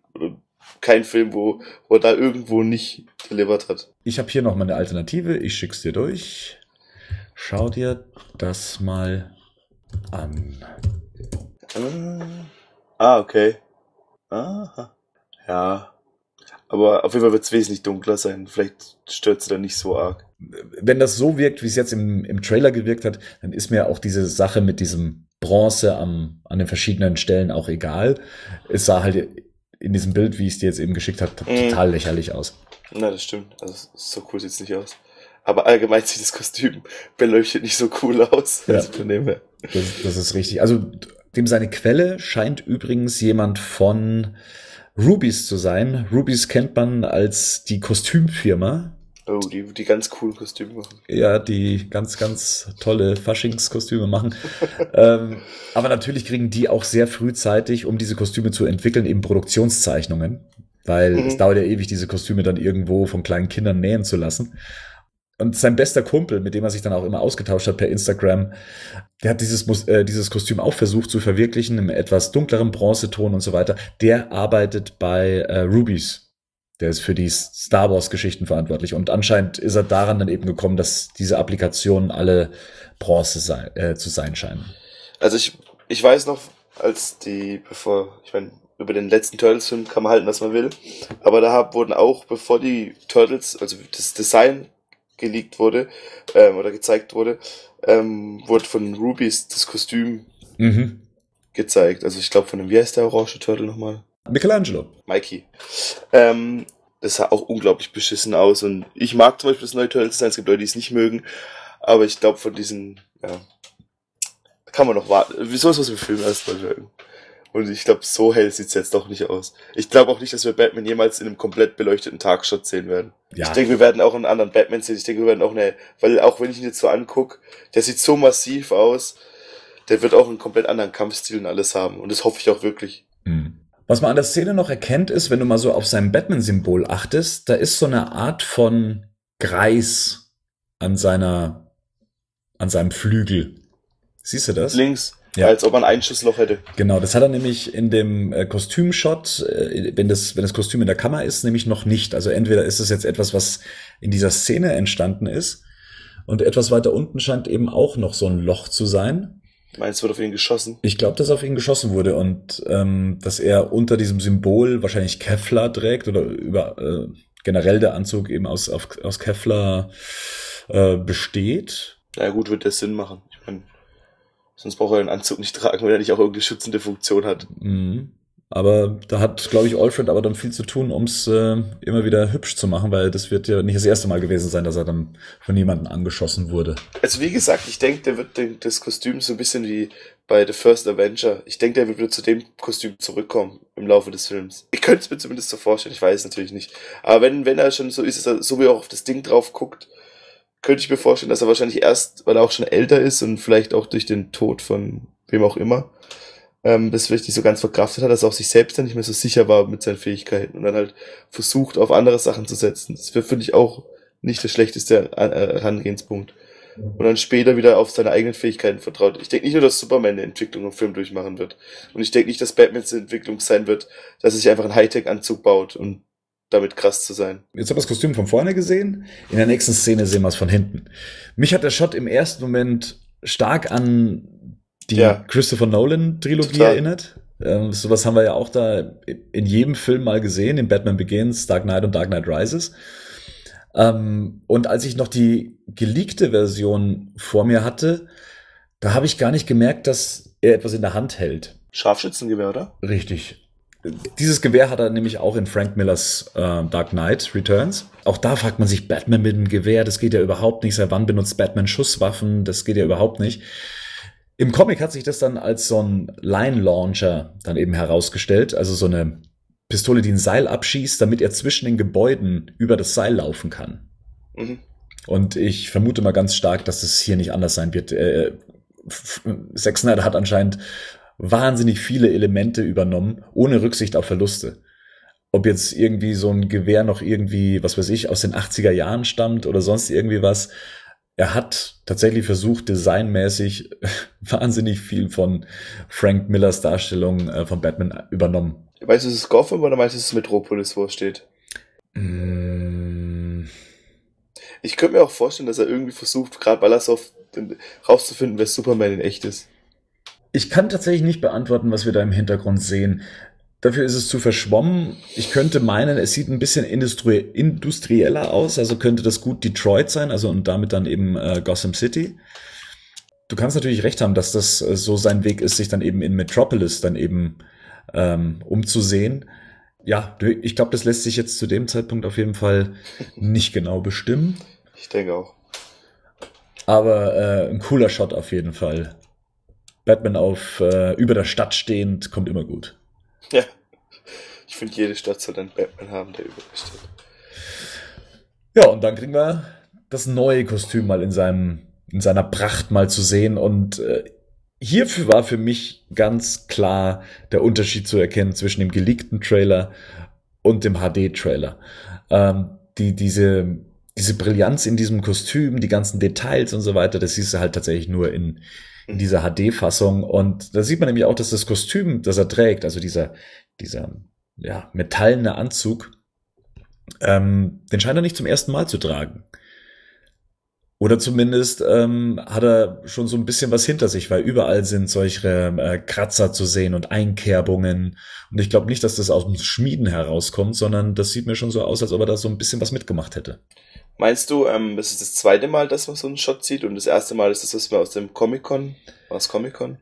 [SPEAKER 2] kein Film, wo, wo er da irgendwo nicht delivered hat.
[SPEAKER 1] Ich habe hier noch mal eine Alternative, ich schick's dir durch. Schau dir das mal an.
[SPEAKER 2] Ah, okay. Aha. Ja. Aber auf jeden Fall wird es wesentlich dunkler sein. Vielleicht stört es dann nicht so arg.
[SPEAKER 1] Wenn das so wirkt, wie es jetzt im, im Trailer gewirkt hat, dann ist mir auch diese Sache mit diesem Bronze am, an den verschiedenen Stellen auch egal. Es sah halt in diesem Bild, wie ich es dir jetzt eben geschickt habe, mhm. total mm. lächerlich aus.
[SPEAKER 2] Na, das stimmt. Also so cool sieht es nicht aus. Aber allgemein sieht das Kostüm beleuchtet nicht so cool aus.
[SPEAKER 1] Ja. Also das, das ist richtig. Also dem seine Quelle scheint übrigens jemand von Rubies zu sein. Rubies kennt man als die Kostümfirma.
[SPEAKER 2] Oh, die, die ganz coolen Kostüme machen.
[SPEAKER 1] Ja, die ganz, ganz tolle Faschingskostüme machen. (laughs) ähm, aber natürlich kriegen die auch sehr frühzeitig, um diese Kostüme zu entwickeln, eben Produktionszeichnungen. Weil mhm. es dauert ja ewig, diese Kostüme dann irgendwo von kleinen Kindern nähen zu lassen. Und sein bester Kumpel, mit dem er sich dann auch immer ausgetauscht hat per Instagram, der hat dieses, äh, dieses Kostüm auch versucht zu verwirklichen, im etwas dunkleren Bronzeton und so weiter. Der arbeitet bei äh, Rubies. Der ist für die Star Wars-Geschichten verantwortlich. Und anscheinend ist er daran dann eben gekommen, dass diese Applikationen alle Bronze sei, äh, zu sein scheinen.
[SPEAKER 2] Also ich, ich weiß noch, als die, bevor, ich meine, über den letzten Turtles-Film kann man halten, was man will. Aber da wurden auch, bevor die Turtles, also das Design geleakt wurde ähm, oder gezeigt wurde, ähm, wurde von Rubies das Kostüm mhm. gezeigt. Also ich glaube von dem, wie heißt der orange Turtle nochmal?
[SPEAKER 1] Michelangelo.
[SPEAKER 2] Mikey. Ähm, das sah auch unglaublich beschissen aus und ich mag zum Beispiel das neue Turtles Design, es gibt Leute, die es nicht mögen, aber ich glaube von diesen, ja, kann man noch warten. Wieso ist was im Film erstmal mögen? Und ich glaube, so hell sieht's jetzt doch nicht aus. Ich glaube auch nicht, dass wir Batman jemals in einem komplett beleuchteten Tagshot sehen werden. Ja. Ich denke, wir werden auch einen anderen Batman sehen. Ich denke, wir werden auch eine, weil auch wenn ich ihn jetzt so anguck, der sieht so massiv aus, der wird auch einen komplett anderen Kampfstil und alles haben. Und das hoffe ich auch wirklich.
[SPEAKER 1] Mhm. Was man an der Szene noch erkennt, ist, wenn du mal so auf sein Batman-Symbol achtest, da ist so eine Art von Greis an seiner, an seinem Flügel. Siehst du das?
[SPEAKER 2] Links. Ja. Als ob man ein Schussloch hätte.
[SPEAKER 1] Genau, das hat er nämlich in dem äh, Kostümshot, äh, wenn das, wenn das Kostüm in der Kammer ist, nämlich noch nicht. Also entweder ist es jetzt etwas, was in dieser Szene entstanden ist, und etwas weiter unten scheint eben auch noch so ein Loch zu sein.
[SPEAKER 2] Meinst du, wird auf ihn geschossen?
[SPEAKER 1] Ich glaube, dass auf ihn geschossen wurde und ähm, dass er unter diesem Symbol wahrscheinlich Kevlar trägt oder über äh, generell der Anzug eben aus, auf, aus Kevlar äh, besteht.
[SPEAKER 2] Na ja, gut, wird das Sinn machen. Sonst braucht er den Anzug nicht tragen, wenn er nicht auch irgendeine schützende Funktion hat.
[SPEAKER 1] Mhm. Aber da hat, glaube ich, Alfred aber dann viel zu tun, ums äh, immer wieder hübsch zu machen, weil das wird ja nicht das erste Mal gewesen sein, dass er dann von jemandem angeschossen wurde.
[SPEAKER 2] Also wie gesagt, ich denke, der wird den, das Kostüm so ein bisschen wie bei The First Avenger. Ich denke, der wird wieder zu dem Kostüm zurückkommen im Laufe des Films. Ich könnte es mir zumindest so vorstellen, ich weiß es natürlich nicht. Aber wenn, wenn er schon so ist, so wie er auch auf das Ding drauf guckt, könnte ich mir vorstellen, dass er wahrscheinlich erst, weil er auch schon älter ist und vielleicht auch durch den Tod von wem auch immer, ähm, das vielleicht nicht so ganz verkraftet hat, dass er auch sich selbst dann nicht mehr so sicher war mit seinen Fähigkeiten und dann halt versucht, auf andere Sachen zu setzen. Das wäre, finde ich, auch nicht der schlechteste Herangehenspunkt. Und dann später wieder auf seine eigenen Fähigkeiten vertraut. Ich denke nicht nur, dass Superman eine Entwicklung im Film durchmachen wird. Und ich denke nicht, dass Batmans Entwicklung sein wird, dass er sich einfach einen Hightech-Anzug baut und damit krass zu sein.
[SPEAKER 1] Jetzt haben wir das Kostüm von vorne gesehen. In der nächsten Szene sehen wir es von hinten. Mich hat der Shot im ersten Moment stark an die ja. Christopher Nolan Trilogie Total. erinnert. Ähm, sowas haben wir ja auch da in jedem Film mal gesehen, in Batman Begins, Dark Knight und Dark Knight Rises. Ähm, und als ich noch die geleakte Version vor mir hatte, da habe ich gar nicht gemerkt, dass er etwas in der Hand hält.
[SPEAKER 2] Scharfschützengewehr, oder?
[SPEAKER 1] Richtig. Dieses Gewehr hat er nämlich auch in Frank Millers äh, Dark Knight Returns. Auch da fragt man sich, Batman mit dem Gewehr, das geht ja überhaupt nicht. Seit wann benutzt Batman Schusswaffen? Das geht ja überhaupt nicht. Im Comic hat sich das dann als so ein Line Launcher dann eben herausgestellt, also so eine Pistole, die ein Seil abschießt, damit er zwischen den Gebäuden über das Seil laufen kann. Mhm. Und ich vermute mal ganz stark, dass es hier nicht anders sein wird. Äh, Zack Snyder hat anscheinend wahnsinnig viele Elemente übernommen, ohne Rücksicht auf Verluste. Ob jetzt irgendwie so ein Gewehr noch irgendwie, was weiß ich, aus den 80er Jahren stammt oder sonst irgendwie was er hat tatsächlich versucht, designmäßig (laughs) wahnsinnig viel von Frank Millers Darstellung äh, von Batman übernommen.
[SPEAKER 2] Weißt du, es ist Gotham oder meinst du, es ist Metropolis, wo es steht?
[SPEAKER 1] Mm.
[SPEAKER 2] Ich könnte mir auch vorstellen, dass er irgendwie versucht, gerade weil er so rauszufinden, wer Superman in echt ist.
[SPEAKER 1] Ich kann tatsächlich nicht beantworten, was wir da im Hintergrund sehen. Dafür ist es zu verschwommen. Ich könnte meinen, es sieht ein bisschen industrie industrieller aus, also könnte das gut Detroit sein, also und damit dann eben äh, Gotham City. Du kannst natürlich recht haben, dass das äh, so sein Weg ist, sich dann eben in Metropolis dann eben ähm, umzusehen. Ja, ich glaube, das lässt sich jetzt zu dem Zeitpunkt auf jeden Fall nicht genau bestimmen.
[SPEAKER 2] Ich denke auch.
[SPEAKER 1] Aber äh, ein cooler Shot auf jeden Fall. Batman auf äh, über der Stadt stehend kommt immer gut.
[SPEAKER 2] Ja. Ich finde, jede Stadt soll einen Batman haben, der überall steht.
[SPEAKER 1] Ja, und dann kriegen wir das neue Kostüm mal in seinem, in seiner Pracht mal zu sehen. Und äh, hierfür war für mich ganz klar der Unterschied zu erkennen zwischen dem geleakten Trailer und dem HD-Trailer. Ähm, die, diese, diese Brillanz in diesem Kostüm, die ganzen Details und so weiter, das siehst du halt tatsächlich nur in, in dieser HD-Fassung. Und da sieht man nämlich auch, dass das Kostüm, das er trägt, also dieser, dieser ja, metallene Anzug, ähm, den scheint er nicht zum ersten Mal zu tragen. Oder zumindest ähm, hat er schon so ein bisschen was hinter sich, weil überall sind solche äh, Kratzer zu sehen und Einkerbungen. Und ich glaube nicht, dass das aus dem Schmieden herauskommt, sondern das sieht mir schon so aus, als ob er da so ein bisschen was mitgemacht hätte.
[SPEAKER 2] Meinst du, ähm, das ist das zweite Mal, dass man so einen Shot sieht und das erste Mal ist das, was man aus dem Comic-Con, es Comic-Con?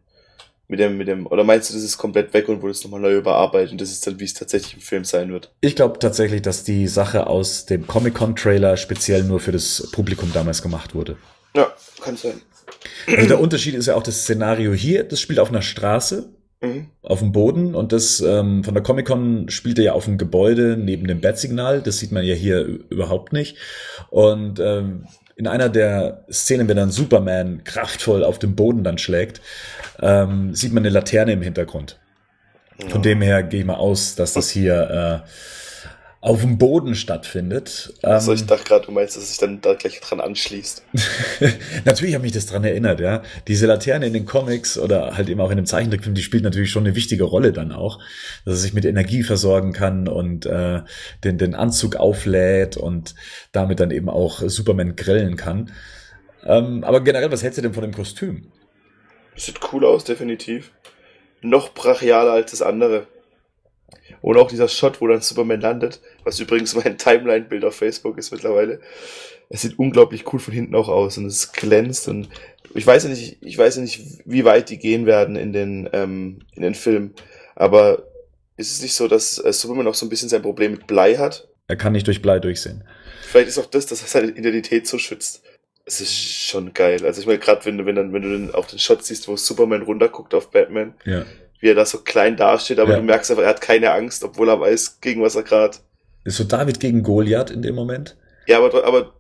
[SPEAKER 2] Mit dem, mit dem, oder meinst du, das ist komplett weg und wurde es nochmal neu überarbeitet und das ist dann, wie es tatsächlich im Film sein wird?
[SPEAKER 1] Ich glaube tatsächlich, dass die Sache aus dem Comic-Con-Trailer speziell nur für das Publikum damals gemacht wurde.
[SPEAKER 2] Ja, kann sein.
[SPEAKER 1] Also der Unterschied ist ja auch das Szenario hier, das spielt auf einer Straße Mhm. auf dem Boden und das ähm, von der Comic-Con spielt er ja auf dem Gebäude neben dem Bat-Signal. Das sieht man ja hier überhaupt nicht. Und ähm, in einer der Szenen, wenn dann Superman kraftvoll auf dem Boden dann schlägt, ähm, sieht man eine Laterne im Hintergrund. Von dem her gehe ich mal aus, dass das hier äh, auf dem Boden stattfindet.
[SPEAKER 2] Also ich dachte gerade, du meinst, dass sich dann da gleich dran anschließt. (laughs)
[SPEAKER 1] natürlich habe mich das dran erinnert, ja. Diese Laterne in den Comics oder halt eben auch in dem Zeichentrickfilm, die spielt natürlich schon eine wichtige Rolle dann auch, dass er sich mit Energie versorgen kann und äh, den, den Anzug auflädt und damit dann eben auch Superman grillen kann. Ähm, aber generell, was hältst du denn von dem Kostüm?
[SPEAKER 2] Sieht cool aus, definitiv. Noch brachialer als das andere. Und auch dieser Shot, wo dann Superman landet, was übrigens mein Timeline-Bild auf Facebook ist mittlerweile. Es sieht unglaublich cool von hinten auch aus und es glänzt und ich weiß ja nicht, ich weiß ja nicht, wie weit die gehen werden in den, ähm, in den Film. Aber ist es nicht so, dass äh, Superman auch so ein bisschen sein Problem mit Blei hat?
[SPEAKER 1] Er kann nicht durch Blei durchsehen.
[SPEAKER 2] Vielleicht ist auch das, dass er seine Identität so schützt. Es ist schon geil. Also ich meine, gerade wenn du, wenn dann, wenn du dann auch den Shot siehst, wo Superman runterguckt auf Batman,
[SPEAKER 1] ja
[SPEAKER 2] wie er da so klein dasteht, aber ja. du merkst einfach, er hat keine Angst, obwohl er weiß, gegen was er gerade.
[SPEAKER 1] Ist so David gegen Goliath in dem Moment?
[SPEAKER 2] Ja, aber, aber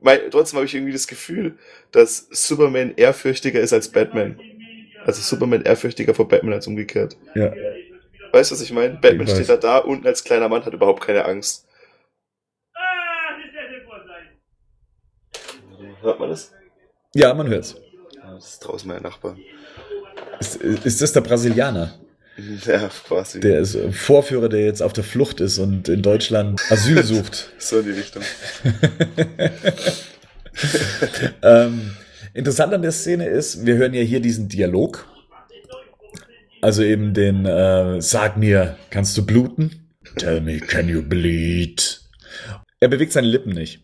[SPEAKER 2] mein, trotzdem habe ich irgendwie das Gefühl, dass Superman ehrfürchtiger ist als Batman. Also Superman ehrfürchtiger vor Batman als umgekehrt.
[SPEAKER 1] Ja.
[SPEAKER 2] Weißt du, was ich meine? Batman ich steht da da unten als kleiner Mann, hat überhaupt keine Angst. Hört man das?
[SPEAKER 1] Ja, man hört's.
[SPEAKER 2] das ist draußen mein Nachbar.
[SPEAKER 1] Ist, ist das der Brasilianer?
[SPEAKER 2] Ja, quasi.
[SPEAKER 1] Der ist Vorführer, der jetzt auf der Flucht ist und in Deutschland Asyl (laughs) sucht.
[SPEAKER 2] so in die Richtung. (laughs)
[SPEAKER 1] ähm, interessant an der Szene ist, wir hören ja hier diesen Dialog. Also eben den äh, Sag mir, kannst du bluten? Tell me, can you bleed? Er bewegt seine Lippen nicht.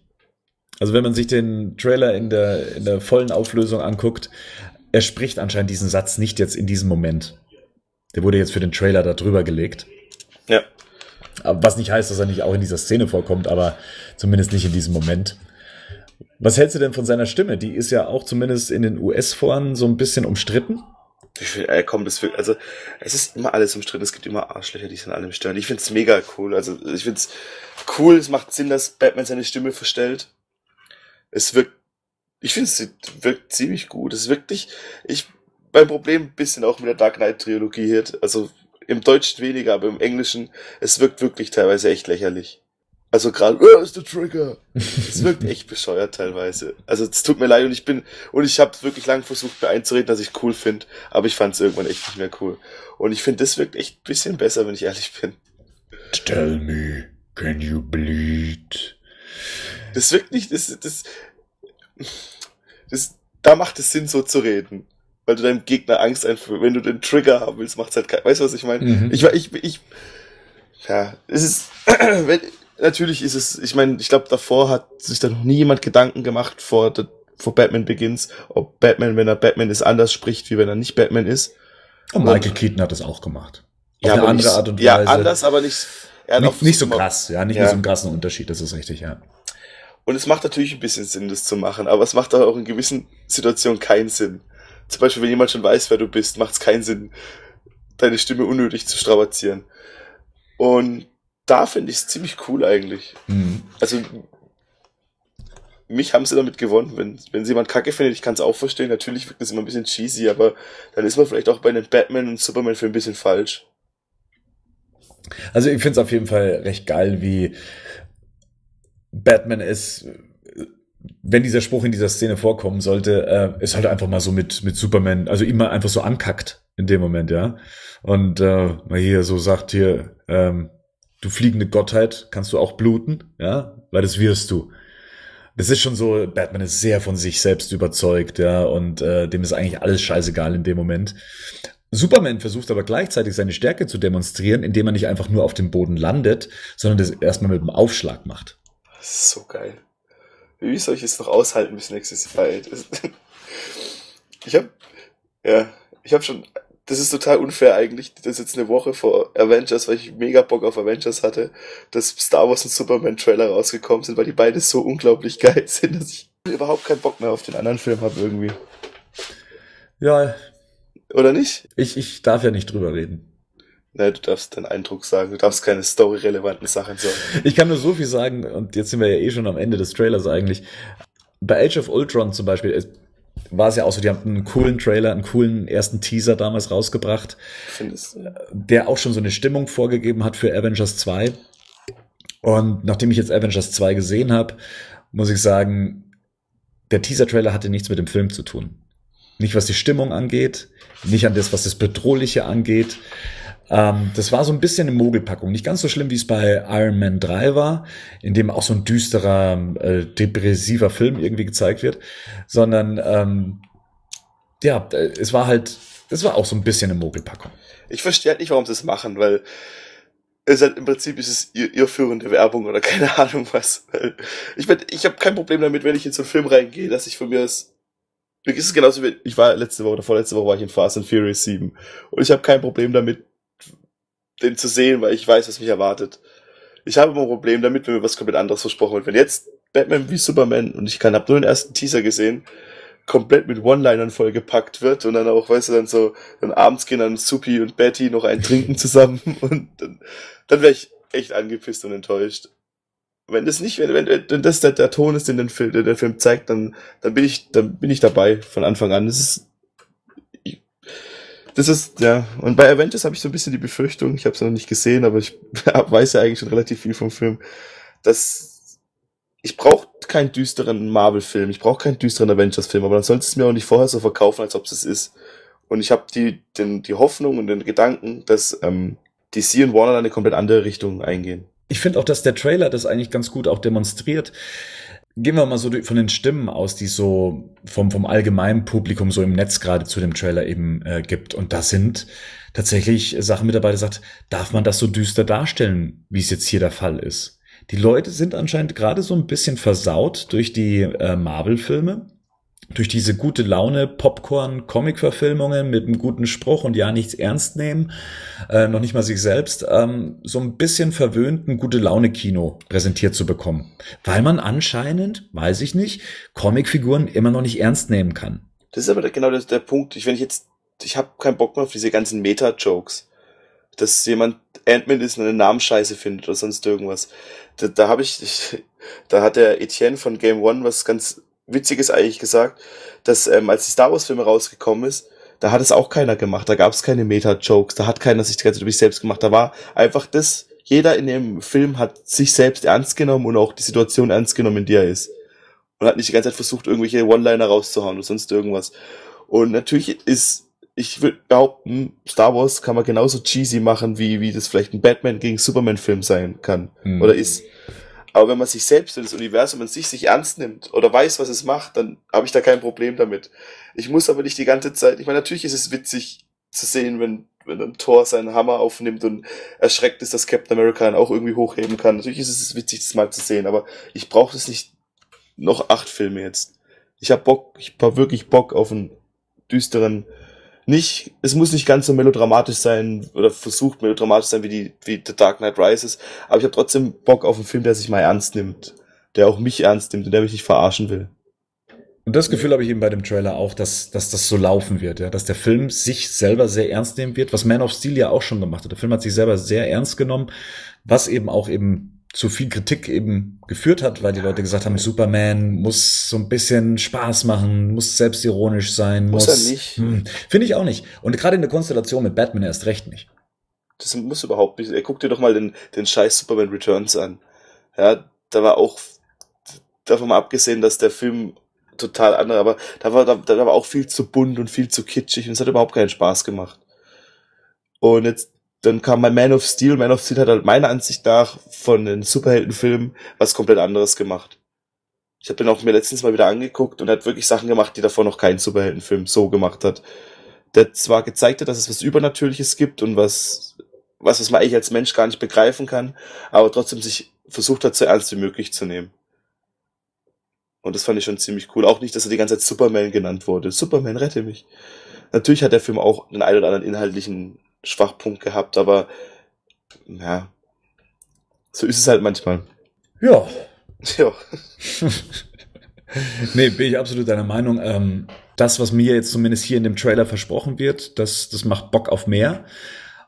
[SPEAKER 1] Also wenn man sich den Trailer in der, in der vollen Auflösung anguckt, er spricht anscheinend diesen Satz nicht jetzt in diesem Moment. Der wurde jetzt für den Trailer da drüber gelegt.
[SPEAKER 2] Ja.
[SPEAKER 1] Was nicht heißt, dass er nicht auch in dieser Szene vorkommt, aber zumindest nicht in diesem Moment. Was hältst du denn von seiner Stimme? Die ist ja auch zumindest in den US-Foren so ein bisschen umstritten.
[SPEAKER 2] Ich finde, er kommt es also es ist immer alles umstritten. Es gibt immer Arschlöcher, die sich an allem stören. Ich finde es mega cool. Also ich finde es cool. Es macht Sinn, dass Batman seine Stimme verstellt. Es wirkt ich finde, es wirkt ziemlich gut. Es ist wirklich, ich, mein Problem ein bisschen auch mit der Dark Knight Trilogie hier, also im Deutschen weniger, aber im Englischen, es wirkt wirklich teilweise echt lächerlich. Also gerade, where is the trigger? Es wirkt (laughs) echt bescheuert teilweise. Also es tut mir leid und ich bin und ich habe wirklich lange versucht mir einzureden, dass ich cool finde, aber ich fand es irgendwann echt nicht mehr cool. Und ich finde, das wirkt echt ein bisschen besser, wenn ich ehrlich bin.
[SPEAKER 1] Tell me, can you bleed?
[SPEAKER 2] Das wirkt nicht, das, das, das, da macht es Sinn, so zu reden. Weil du deinem Gegner Angst einführst. Wenn du den Trigger haben willst, macht's halt kein, weißt du, was ich meine? Mhm. Ich, ich, ich, ja, es ist, (clears throat) wenn, natürlich ist es, ich meine, ich glaube, davor hat sich da noch nie jemand Gedanken gemacht vor, vor Batman Begins, ob Batman, wenn er Batman ist, anders spricht, wie wenn er nicht Batman ist.
[SPEAKER 1] Und Michael und, Keaton hat das auch gemacht.
[SPEAKER 2] Auf ja, eine andere nicht, Art und Weise. Ja, anders, aber nicht,
[SPEAKER 1] nicht, nicht so krass, ja, nicht ja. mit so einem krassen Unterschied, das ist richtig, ja.
[SPEAKER 2] Und es macht natürlich ein bisschen Sinn, das zu machen, aber es macht auch in gewissen Situationen keinen Sinn. Zum Beispiel, wenn jemand schon weiß, wer du bist, macht es keinen Sinn, deine Stimme unnötig zu strapazieren. Und da finde ich es ziemlich cool eigentlich. Mhm. Also, mich haben sie damit gewonnen. Wenn, wenn sie jemand kacke findet, ich kann es auch verstehen. Natürlich wirkt das immer ein bisschen cheesy, aber dann ist man vielleicht auch bei einem Batman und Superman für ein bisschen falsch.
[SPEAKER 1] Also ich finde es auf jeden Fall recht geil, wie Batman ist, wenn dieser Spruch in dieser Szene vorkommen sollte, äh, ist halt einfach mal so mit, mit Superman, also immer einfach so ankackt in dem Moment, ja. Und äh, mal hier so sagt hier, ähm, du fliegende Gottheit, kannst du auch bluten, ja, weil das wirst du. Das ist schon so, Batman ist sehr von sich selbst überzeugt, ja, und äh, dem ist eigentlich alles scheißegal in dem Moment. Superman versucht aber gleichzeitig seine Stärke zu demonstrieren, indem er nicht einfach nur auf dem Boden landet, sondern das erstmal mit einem Aufschlag macht.
[SPEAKER 2] Das ist so geil. Wie soll ich es noch aushalten bis nächstes Jahr? (laughs) Ich hab, ja, ich hab schon, das ist total unfair eigentlich, dass jetzt eine Woche vor Avengers, weil ich mega Bock auf Avengers hatte, dass Star Wars und Superman Trailer rausgekommen sind, weil die beide so unglaublich (laughs) geil sind, dass ich überhaupt keinen Bock mehr auf den anderen Film habe irgendwie.
[SPEAKER 1] Ja.
[SPEAKER 2] Oder nicht?
[SPEAKER 1] Ich, ich darf ja nicht drüber reden.
[SPEAKER 2] Ne, du darfst deinen Eindruck sagen, du darfst keine story-relevanten Sachen sagen.
[SPEAKER 1] Ich kann nur so viel sagen, und jetzt sind wir ja eh schon am Ende des Trailers eigentlich. Bei Age of Ultron zum Beispiel war es ja auch so, die haben einen coolen Trailer, einen coolen ersten Teaser damals rausgebracht,
[SPEAKER 2] Findest du?
[SPEAKER 1] der auch schon so eine Stimmung vorgegeben hat für Avengers 2. Und nachdem ich jetzt Avengers 2 gesehen habe, muss ich sagen, der Teaser-Trailer hatte nichts mit dem Film zu tun. Nicht was die Stimmung angeht, nicht an das, was das Bedrohliche angeht. Ähm, das war so ein bisschen eine Mogelpackung. Nicht ganz so schlimm, wie es bei Iron Man 3 war, in dem auch so ein düsterer, äh, depressiver Film irgendwie gezeigt wird, sondern ähm, ja, es war halt, es war auch so ein bisschen eine Mogelpackung.
[SPEAKER 2] Ich verstehe halt nicht, warum sie es machen, weil es halt im Prinzip ist es irrführende Werbung oder (laughs) keine Ahnung was. Ich, mein, ich habe kein Problem damit, wenn ich in so einen Film reingehe, dass ich von mir aus mir ist es genauso wie, ich war letzte Woche oder vorletzte Woche war ich in Fast and Furious 7 und ich habe kein Problem damit, den zu sehen, weil ich weiß, was mich erwartet. Ich habe immer ein Problem damit, wenn mir was komplett anderes versprochen wird. Wenn jetzt Batman wie Superman und ich kann, hab nur den ersten Teaser gesehen, komplett mit One-Linern vollgepackt wird und dann auch, weißt du, dann so, dann abends gehen dann Supi und Betty noch ein Trinken zusammen (laughs) und dann, dann wäre ich echt angepisst und enttäuscht. Wenn das nicht, wenn, wenn, wenn das der, der Ton ist, den der Film, der Film zeigt, dann, dann bin ich, dann bin ich dabei von Anfang an. Das ist, das ist, ja. Und bei Avengers habe ich so ein bisschen die Befürchtung, ich habe es noch nicht gesehen, aber ich (laughs) weiß ja eigentlich schon relativ viel vom Film, dass ich brauche keinen düsteren Marvel-Film, ich brauche keinen düsteren Avengers-Film, aber dann sollst es mir auch nicht vorher so verkaufen, als ob es ist. Und ich habe die, den, die Hoffnung und den Gedanken, dass ähm, DC und Warner dann eine komplett andere Richtung eingehen.
[SPEAKER 1] Ich finde auch, dass der Trailer das eigentlich ganz gut auch demonstriert. Gehen wir mal so von den Stimmen aus, die so vom, vom allgemeinen Publikum so im Netz gerade zu dem Trailer eben äh, gibt. Und da sind tatsächlich Sachen mit dabei, die sagt, darf man das so düster darstellen, wie es jetzt hier der Fall ist? Die Leute sind anscheinend gerade so ein bisschen versaut durch die äh, Marvel-Filme, durch diese gute Laune Popcorn-Comic-Verfilmungen mit einem guten Spruch und ja nichts ernst nehmen, äh, noch nicht mal sich selbst, ähm, so ein bisschen verwöhnten gute Laune-Kino präsentiert zu bekommen, weil man anscheinend, weiß ich nicht, Comicfiguren immer noch nicht ernst nehmen kann.
[SPEAKER 2] Das ist aber genau der, der Punkt. Ich wenn ich jetzt, ich habe keinen Bock mehr auf diese ganzen Meta-Jokes dass jemand Ant-Man ist und eine Namensscheiße findet oder sonst irgendwas. Da, da habe ich, ich, (laughs) da hat der Etienne von Game One was ganz Witziges eigentlich gesagt, dass ähm, als die Star Wars Filme rausgekommen ist, da hat es auch keiner gemacht, da gab es keine Meta-Jokes, da hat keiner sich die ganze Zeit über sich selbst gemacht, da war einfach das, jeder in dem Film hat sich selbst ernst genommen und auch die Situation ernst genommen, in der er ist. Und hat nicht die ganze Zeit versucht, irgendwelche One-Liner rauszuhauen oder sonst irgendwas. Und natürlich ist ich würde behaupten, Star Wars kann man genauso cheesy machen, wie, wie das vielleicht ein Batman gegen Superman Film sein kann hm. oder ist. Aber wenn man sich selbst und das Universum an sich sich ernst nimmt oder weiß, was es macht, dann habe ich da kein Problem damit. Ich muss aber nicht die ganze Zeit, ich meine, natürlich ist es witzig zu sehen, wenn, wenn dann Thor seinen Hammer aufnimmt und erschreckt ist, dass Captain America ihn auch irgendwie hochheben kann. Natürlich ist es witzig, das mal zu sehen, aber ich brauche es nicht noch acht Filme jetzt. Ich habe Bock, ich hab wirklich Bock auf einen düsteren, nicht, es muss nicht ganz so melodramatisch sein oder versucht melodramatisch sein wie die wie The Dark Knight Rises, aber ich habe trotzdem Bock auf einen Film, der sich mal ernst nimmt, der auch mich ernst nimmt und der mich nicht verarschen will.
[SPEAKER 1] Und das Gefühl habe ich eben bei dem Trailer auch, dass, dass das so laufen wird, ja, dass der Film sich selber sehr ernst nehmen wird, was Man of Steel ja auch schon gemacht hat. Der Film hat sich selber sehr ernst genommen, was eben auch eben zu viel Kritik eben geführt hat, weil die Leute gesagt haben, Superman muss so ein bisschen Spaß machen, muss selbstironisch sein.
[SPEAKER 2] Muss, muss er nicht. Hm,
[SPEAKER 1] Finde ich auch nicht. Und gerade in der Konstellation mit Batman erst recht nicht.
[SPEAKER 2] Das muss überhaupt nicht. Guck dir doch mal den, den scheiß Superman Returns an. Ja, da war auch, davon mal abgesehen, dass der Film total andere, aber da war, da, da war auch viel zu bunt und viel zu kitschig und es hat überhaupt keinen Spaß gemacht. Und jetzt dann kam mein Man of Steel. Man of Steel hat halt meiner Ansicht nach von den Superheldenfilmen was komplett anderes gemacht. Ich habe den auch mir letztens mal wieder angeguckt und hat wirklich Sachen gemacht, die davor noch kein Superheldenfilm so gemacht hat. Der zwar gezeigt hat, dass es was Übernatürliches gibt und was, was, was man eigentlich als Mensch gar nicht begreifen kann, aber trotzdem sich versucht hat, so ernst wie möglich zu nehmen. Und das fand ich schon ziemlich cool. Auch nicht, dass er die ganze Zeit Superman genannt wurde. Superman, rette mich. Natürlich hat der Film auch einen ein oder anderen inhaltlichen Schwachpunkt gehabt, aber ja, so ist es halt manchmal.
[SPEAKER 1] Ja. (laughs) Ja. (laughs) nee, bin ich absolut deiner Meinung. Ähm, das, was mir jetzt zumindest hier in dem Trailer versprochen wird, das, das macht Bock auf mehr.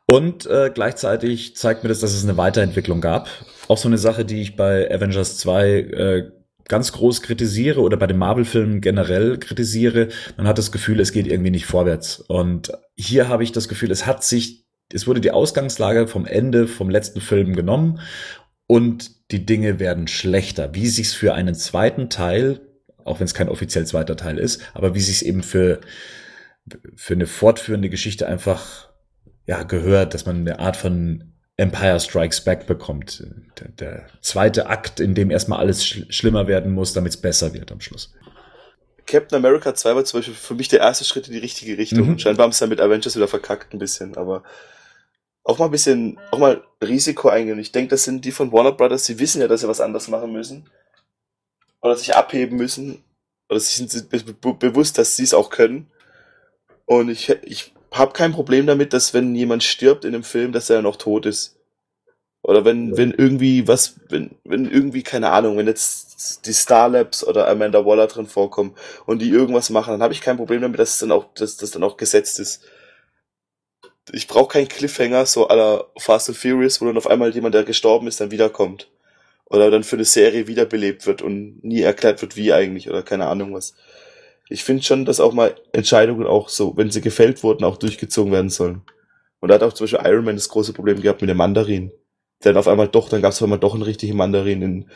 [SPEAKER 1] Und äh, gleichzeitig zeigt mir das, dass es eine Weiterentwicklung gab. Auch so eine Sache, die ich bei Avengers 2 äh, ganz groß kritisiere oder bei den Marvel-Filmen generell kritisiere, man hat das Gefühl, es geht irgendwie nicht vorwärts. Und hier habe ich das Gefühl, es hat sich, es wurde die Ausgangslage vom Ende vom letzten Film genommen und die Dinge werden schlechter. Wie sich's für einen zweiten Teil, auch wenn es kein offiziell zweiter Teil ist, aber wie sich's eben für für eine fortführende Geschichte einfach ja gehört, dass man eine Art von Empire Strikes Back bekommt. Der, der zweite Akt, in dem erstmal alles sch schlimmer werden muss, damit es besser wird am Schluss.
[SPEAKER 2] Captain America 2 war zum Beispiel für mich der erste Schritt in die richtige Richtung. Mhm. Scheinbar haben es dann mit Avengers wieder verkackt ein bisschen, aber auch mal ein bisschen, auch mal Risiko eingehen. Ich denke, das sind die von Warner Brothers, die wissen ja, dass sie was anders machen müssen. Oder sich abheben müssen. Oder sie sind be bewusst, dass sie es auch können. Und ich, ich habe kein Problem damit, dass wenn jemand stirbt in einem Film, dass er noch tot ist. Oder wenn, ja. wenn irgendwie was, wenn, wenn irgendwie, keine Ahnung, wenn jetzt die Star Labs oder Amanda Waller drin vorkommen und die irgendwas machen, dann habe ich kein Problem damit, dass es dann auch, dass das dann auch gesetzt ist. Ich brauche keinen Cliffhanger, so aller Fast and Furious, wo dann auf einmal jemand, der gestorben ist, dann wiederkommt. Oder dann für eine Serie wiederbelebt wird und nie erklärt wird, wie eigentlich, oder keine Ahnung was ich finde schon, dass auch mal Entscheidungen auch so, wenn sie gefällt wurden, auch durchgezogen werden sollen. Und da hat auch zum Beispiel Iron Man das große Problem gehabt mit dem Mandarin. Dann auf einmal doch, dann gab es auf einmal doch einen richtigen Mandarin in,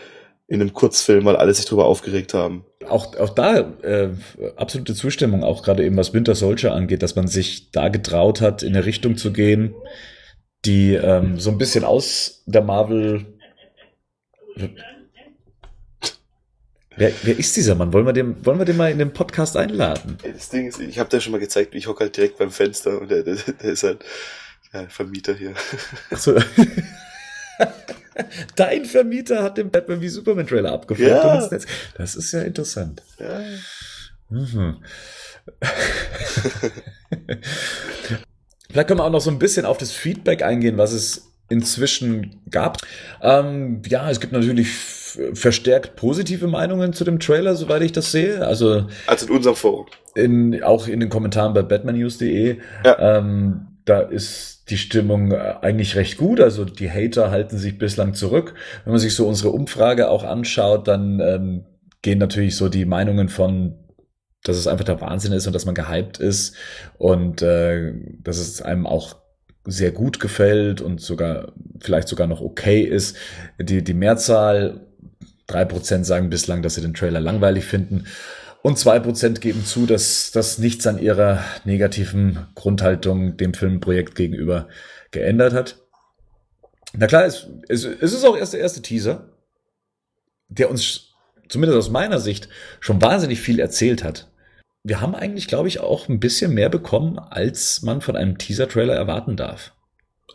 [SPEAKER 2] in einem Kurzfilm, weil alle sich drüber aufgeregt haben.
[SPEAKER 1] Auch, auch da äh, absolute Zustimmung, auch gerade eben was Winter Soldier angeht, dass man sich da getraut hat, in eine Richtung zu gehen, die ähm, so ein bisschen aus der Marvel Wer, wer ist dieser Mann? Wollen wir, den, wollen wir den mal in den Podcast einladen?
[SPEAKER 2] Das Ding ist, ich habe dir schon mal gezeigt, ich hocke halt direkt beim Fenster und der, der, der ist halt ja, Vermieter hier. Ach so. (laughs)
[SPEAKER 1] Dein Vermieter hat den Batman wie Superman Trailer abgefilmt. Ja. Das ist ja interessant. Ja. Mhm. (laughs) Vielleicht können wir auch noch so ein bisschen auf das Feedback eingehen, was es inzwischen gab. Ähm, ja, es gibt natürlich verstärkt positive Meinungen zu dem Trailer, soweit ich das sehe. Also,
[SPEAKER 2] also in unserem Forum.
[SPEAKER 1] In, auch in den Kommentaren bei batmannews.de. Ja. Ähm, da ist die Stimmung äh, eigentlich recht gut. Also die Hater halten sich bislang zurück. Wenn man sich so unsere Umfrage auch anschaut, dann ähm, gehen natürlich so die Meinungen von dass es einfach der Wahnsinn ist und dass man gehypt ist und äh, dass es einem auch sehr gut gefällt und sogar vielleicht sogar noch okay ist. Die, die Mehrzahl Drei Prozent sagen bislang, dass sie den Trailer langweilig finden. Und zwei Prozent geben zu, dass das nichts an ihrer negativen Grundhaltung dem Filmprojekt gegenüber geändert hat. Na klar, es, es, es ist auch erst der erste Teaser, der uns, zumindest aus meiner Sicht, schon wahnsinnig viel erzählt hat. Wir haben eigentlich, glaube ich, auch ein bisschen mehr bekommen, als man von einem Teaser-Trailer erwarten darf.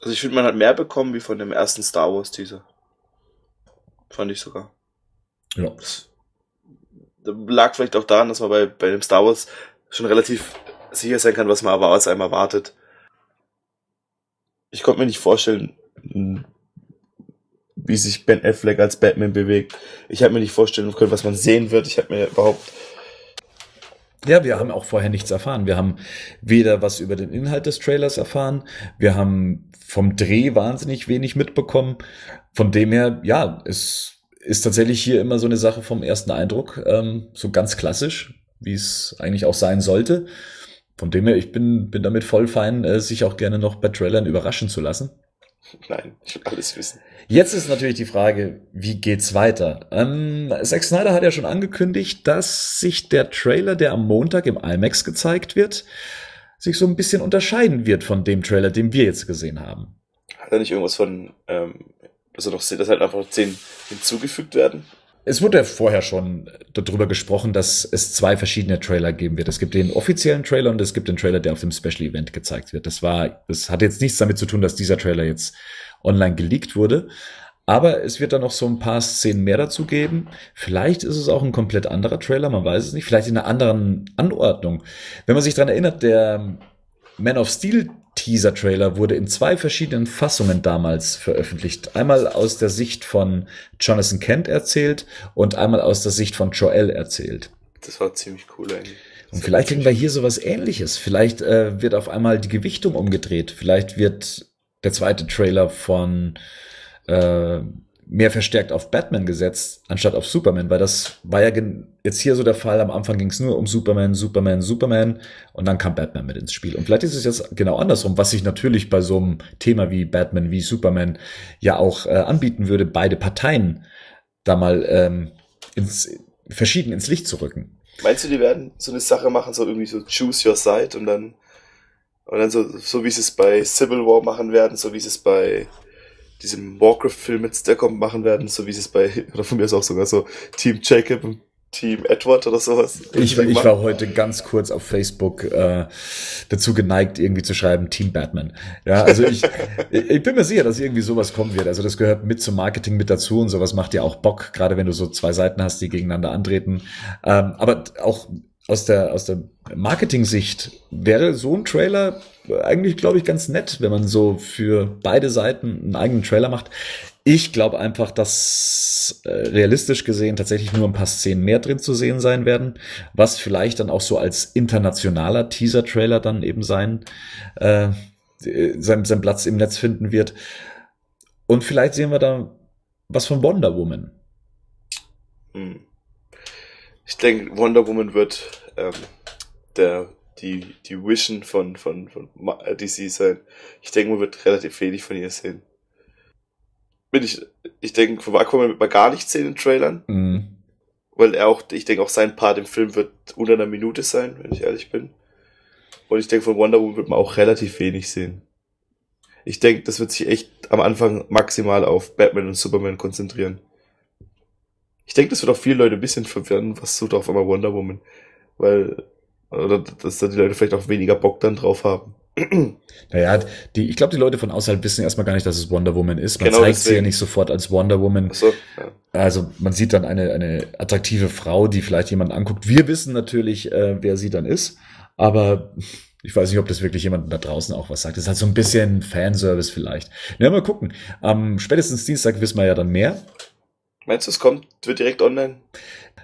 [SPEAKER 2] Also ich finde, man hat mehr bekommen wie von dem ersten Star Wars-Teaser. Fand ich sogar. Ja. Das lag vielleicht auch daran, dass man bei, bei dem Star Wars schon relativ sicher sein kann, was man aber aus einem erwartet. Ich konnte mir nicht vorstellen, wie sich Ben Affleck als Batman bewegt. Ich habe mir nicht vorstellen können, was man sehen wird. Ich habe mir überhaupt
[SPEAKER 1] ja, wir haben auch vorher nichts erfahren. Wir haben weder was über den Inhalt des Trailers erfahren, wir haben vom Dreh wahnsinnig wenig mitbekommen. Von dem her, ja, es ist tatsächlich hier immer so eine Sache vom ersten Eindruck, ähm, so ganz klassisch, wie es eigentlich auch sein sollte. Von dem her, ich bin, bin damit voll fein, äh, sich auch gerne noch bei Trailern überraschen zu lassen.
[SPEAKER 2] Nein, ich will alles wissen.
[SPEAKER 1] Jetzt ist natürlich die Frage, wie geht's weiter? Ähm, Zack Snyder hat ja schon angekündigt, dass sich der Trailer, der am Montag im IMAX gezeigt wird, sich so ein bisschen unterscheiden wird von dem Trailer, den wir jetzt gesehen haben.
[SPEAKER 2] Hat er nicht irgendwas von ähm, dass er doch dass halt einfach zehn hinzugefügt werden.
[SPEAKER 1] Es wurde ja vorher schon darüber gesprochen, dass es zwei verschiedene Trailer geben wird. Es gibt den offiziellen Trailer und es gibt den Trailer, der auf dem Special Event gezeigt wird. Das war, das hat jetzt nichts damit zu tun, dass dieser Trailer jetzt online geleakt wurde. Aber es wird da noch so ein paar Szenen mehr dazu geben. Vielleicht ist es auch ein komplett anderer Trailer, man weiß es nicht. Vielleicht in einer anderen Anordnung. Wenn man sich dran erinnert, der Man of Steel Teaser-Trailer wurde in zwei verschiedenen Fassungen damals veröffentlicht. Einmal aus der Sicht von Jonathan Kent erzählt und einmal aus der Sicht von Joel erzählt.
[SPEAKER 2] Das war ziemlich cool eigentlich.
[SPEAKER 1] Und vielleicht kriegen wir hier sowas ähnliches. Vielleicht äh, wird auf einmal die Gewichtung umgedreht. Vielleicht wird der zweite Trailer von äh, mehr verstärkt auf Batman gesetzt, anstatt auf Superman, weil das war ja jetzt hier so der Fall. Am Anfang ging es nur um Superman, Superman, Superman und dann kam Batman mit ins Spiel. Und vielleicht ist es jetzt genau andersrum, was sich natürlich bei so einem Thema wie Batman, wie Superman ja auch äh, anbieten würde, beide Parteien da mal ähm, ins, verschieden ins Licht zu rücken.
[SPEAKER 2] Meinst du, die werden so eine Sache machen, so irgendwie so choose your side und dann und dann so, so wie sie es bei Civil War machen werden, so wie sie es bei diesem Warcraft-Film der kommt, machen werden, so wie sie es bei, (laughs) oder von mir ist auch sogar so Team Jacob und Team Edward oder sowas.
[SPEAKER 1] Ich, ich war heute ganz kurz auf Facebook äh, dazu geneigt, irgendwie zu schreiben Team Batman. Ja, also ich, (laughs) ich bin mir sicher, dass irgendwie sowas kommen wird. Also das gehört mit zum Marketing mit dazu und sowas macht ja auch Bock, gerade wenn du so zwei Seiten hast, die gegeneinander antreten. Ähm, aber auch aus der, aus der Marketing-Sicht wäre so ein Trailer eigentlich, glaube ich, ganz nett, wenn man so für beide Seiten einen eigenen Trailer macht. Ich glaube einfach, dass äh, realistisch gesehen tatsächlich nur ein paar Szenen mehr drin zu sehen sein werden, was vielleicht dann auch so als internationaler Teaser-Trailer dann eben sein, äh, sein, sein Platz im Netz finden wird. Und vielleicht sehen wir da was von Wonder Woman.
[SPEAKER 2] Hm. Ich denke, Wonder Woman wird ähm, der die die Vision von von von äh, DC sein. Ich denke, man wird relativ wenig von ihr sehen. Bin ich ich denke, von Aquaman wird man gar nicht sehen in Trailern. Mhm. Weil er auch, ich denke auch sein Part im Film wird unter einer Minute sein, wenn ich ehrlich bin. Und ich denke, von Wonder Woman wird man auch relativ wenig sehen. Ich denke, das wird sich echt am Anfang maximal auf Batman und Superman konzentrieren. Ich denke, das wird auch viele Leute ein bisschen verwirren, was tut auf einmal Wonder Woman. Weil, oder dass da die Leute vielleicht auch weniger Bock dann drauf haben. (clears throat)
[SPEAKER 1] Naja, die, ich glaube, die Leute von außerhalb wissen erstmal gar nicht, dass es Wonder Woman ist. Man genau zeigt deswegen. sie ja nicht sofort als Wonder Woman. So, ja. Also man sieht dann eine, eine attraktive Frau, die vielleicht jemanden anguckt. Wir wissen natürlich, äh, wer sie dann ist, aber ich weiß nicht, ob das wirklich jemanden da draußen auch was sagt. Das ist halt so ein bisschen Fanservice vielleicht. Ja, mal gucken. Am spätestens Dienstag wissen wir ja dann mehr.
[SPEAKER 2] Meinst du, es kommt, wird direkt online?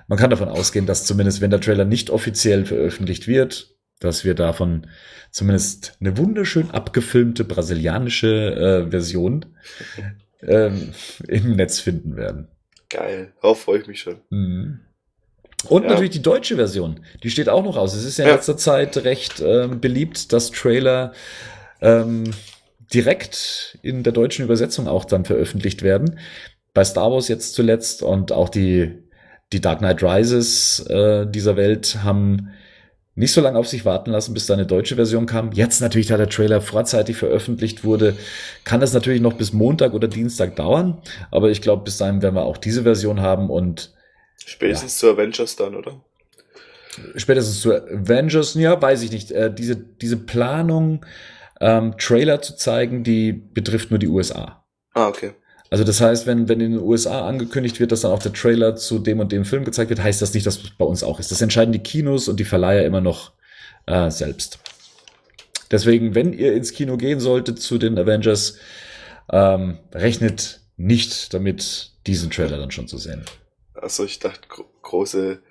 [SPEAKER 1] Man kann davon ausgehen, dass zumindest wenn der Trailer nicht offiziell veröffentlicht wird, dass wir davon zumindest eine wunderschön abgefilmte brasilianische äh, Version (laughs) ähm, im Netz finden werden.
[SPEAKER 2] Geil, darauf freue ich mich schon. Mhm.
[SPEAKER 1] Und ja. natürlich die deutsche Version, die steht auch noch aus. Es ist ja in ja. letzter Zeit recht ähm, beliebt, dass Trailer ähm, direkt in der deutschen Übersetzung auch dann veröffentlicht werden bei Star Wars jetzt zuletzt und auch die, die Dark Knight Rises äh, dieser Welt haben nicht so lange auf sich warten lassen, bis da eine deutsche Version kam. Jetzt natürlich, da der Trailer vorzeitig veröffentlicht wurde, kann das natürlich noch bis Montag oder Dienstag dauern. Aber ich glaube, bis dahin werden wir auch diese Version haben und
[SPEAKER 2] spätestens ja. zu Avengers dann, oder?
[SPEAKER 1] Spätestens zu Avengers, ja, weiß ich nicht. Äh, diese, diese Planung, ähm, Trailer zu zeigen, die betrifft nur die USA.
[SPEAKER 2] Ah, okay.
[SPEAKER 1] Also das heißt, wenn, wenn in den USA angekündigt wird, dass dann auch der Trailer zu dem und dem Film gezeigt wird, heißt das nicht, dass es bei uns auch ist. Das entscheiden die Kinos und die Verleiher immer noch äh, selbst. Deswegen, wenn ihr ins Kino gehen solltet zu den Avengers, ähm, rechnet nicht damit, diesen Trailer dann schon zu sehen.
[SPEAKER 2] Also ich dachte, gro große,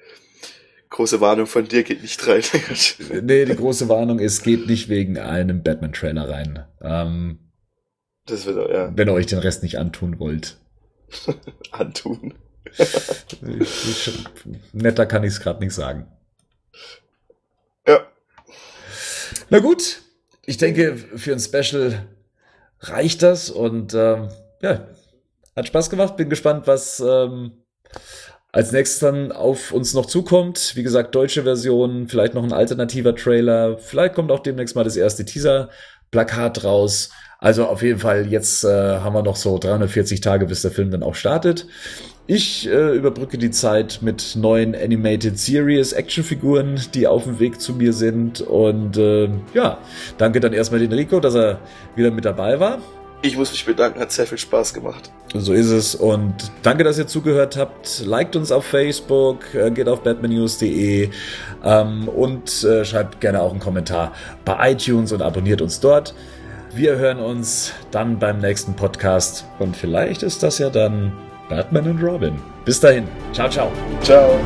[SPEAKER 2] große Warnung von dir geht nicht rein. (laughs)
[SPEAKER 1] nee, die große Warnung ist, geht nicht wegen einem Batman-Trailer rein. Ähm,
[SPEAKER 2] das wird, ja.
[SPEAKER 1] Wenn ihr euch den Rest nicht antun wollt. (laughs)
[SPEAKER 2] antun. (laughs)
[SPEAKER 1] netter kann ich es gerade nicht sagen.
[SPEAKER 2] Ja.
[SPEAKER 1] Na gut, ich denke, für ein Special reicht das und ähm, ja, hat Spaß gemacht. Bin gespannt, was ähm, als nächstes dann auf uns noch zukommt. Wie gesagt, deutsche Version, vielleicht noch ein alternativer Trailer. Vielleicht kommt auch demnächst mal das erste Teaser-Plakat raus. Also auf jeden Fall, jetzt äh, haben wir noch so 340 Tage, bis der Film dann auch startet. Ich äh, überbrücke die Zeit mit neuen Animated Series Actionfiguren, die auf dem Weg zu mir sind. Und äh, ja, danke dann erstmal den Rico, dass er wieder mit dabei war.
[SPEAKER 2] Ich muss mich bedanken, hat sehr viel Spaß gemacht.
[SPEAKER 1] So ist es und danke, dass ihr zugehört habt. Liked uns auf Facebook, äh, geht auf batmannews.de ähm, und äh, schreibt gerne auch einen Kommentar bei iTunes und abonniert uns dort. Wir hören uns dann beim nächsten Podcast und vielleicht ist das ja dann Batman und Robin. Bis dahin. Ciao, ciao.
[SPEAKER 2] Ciao.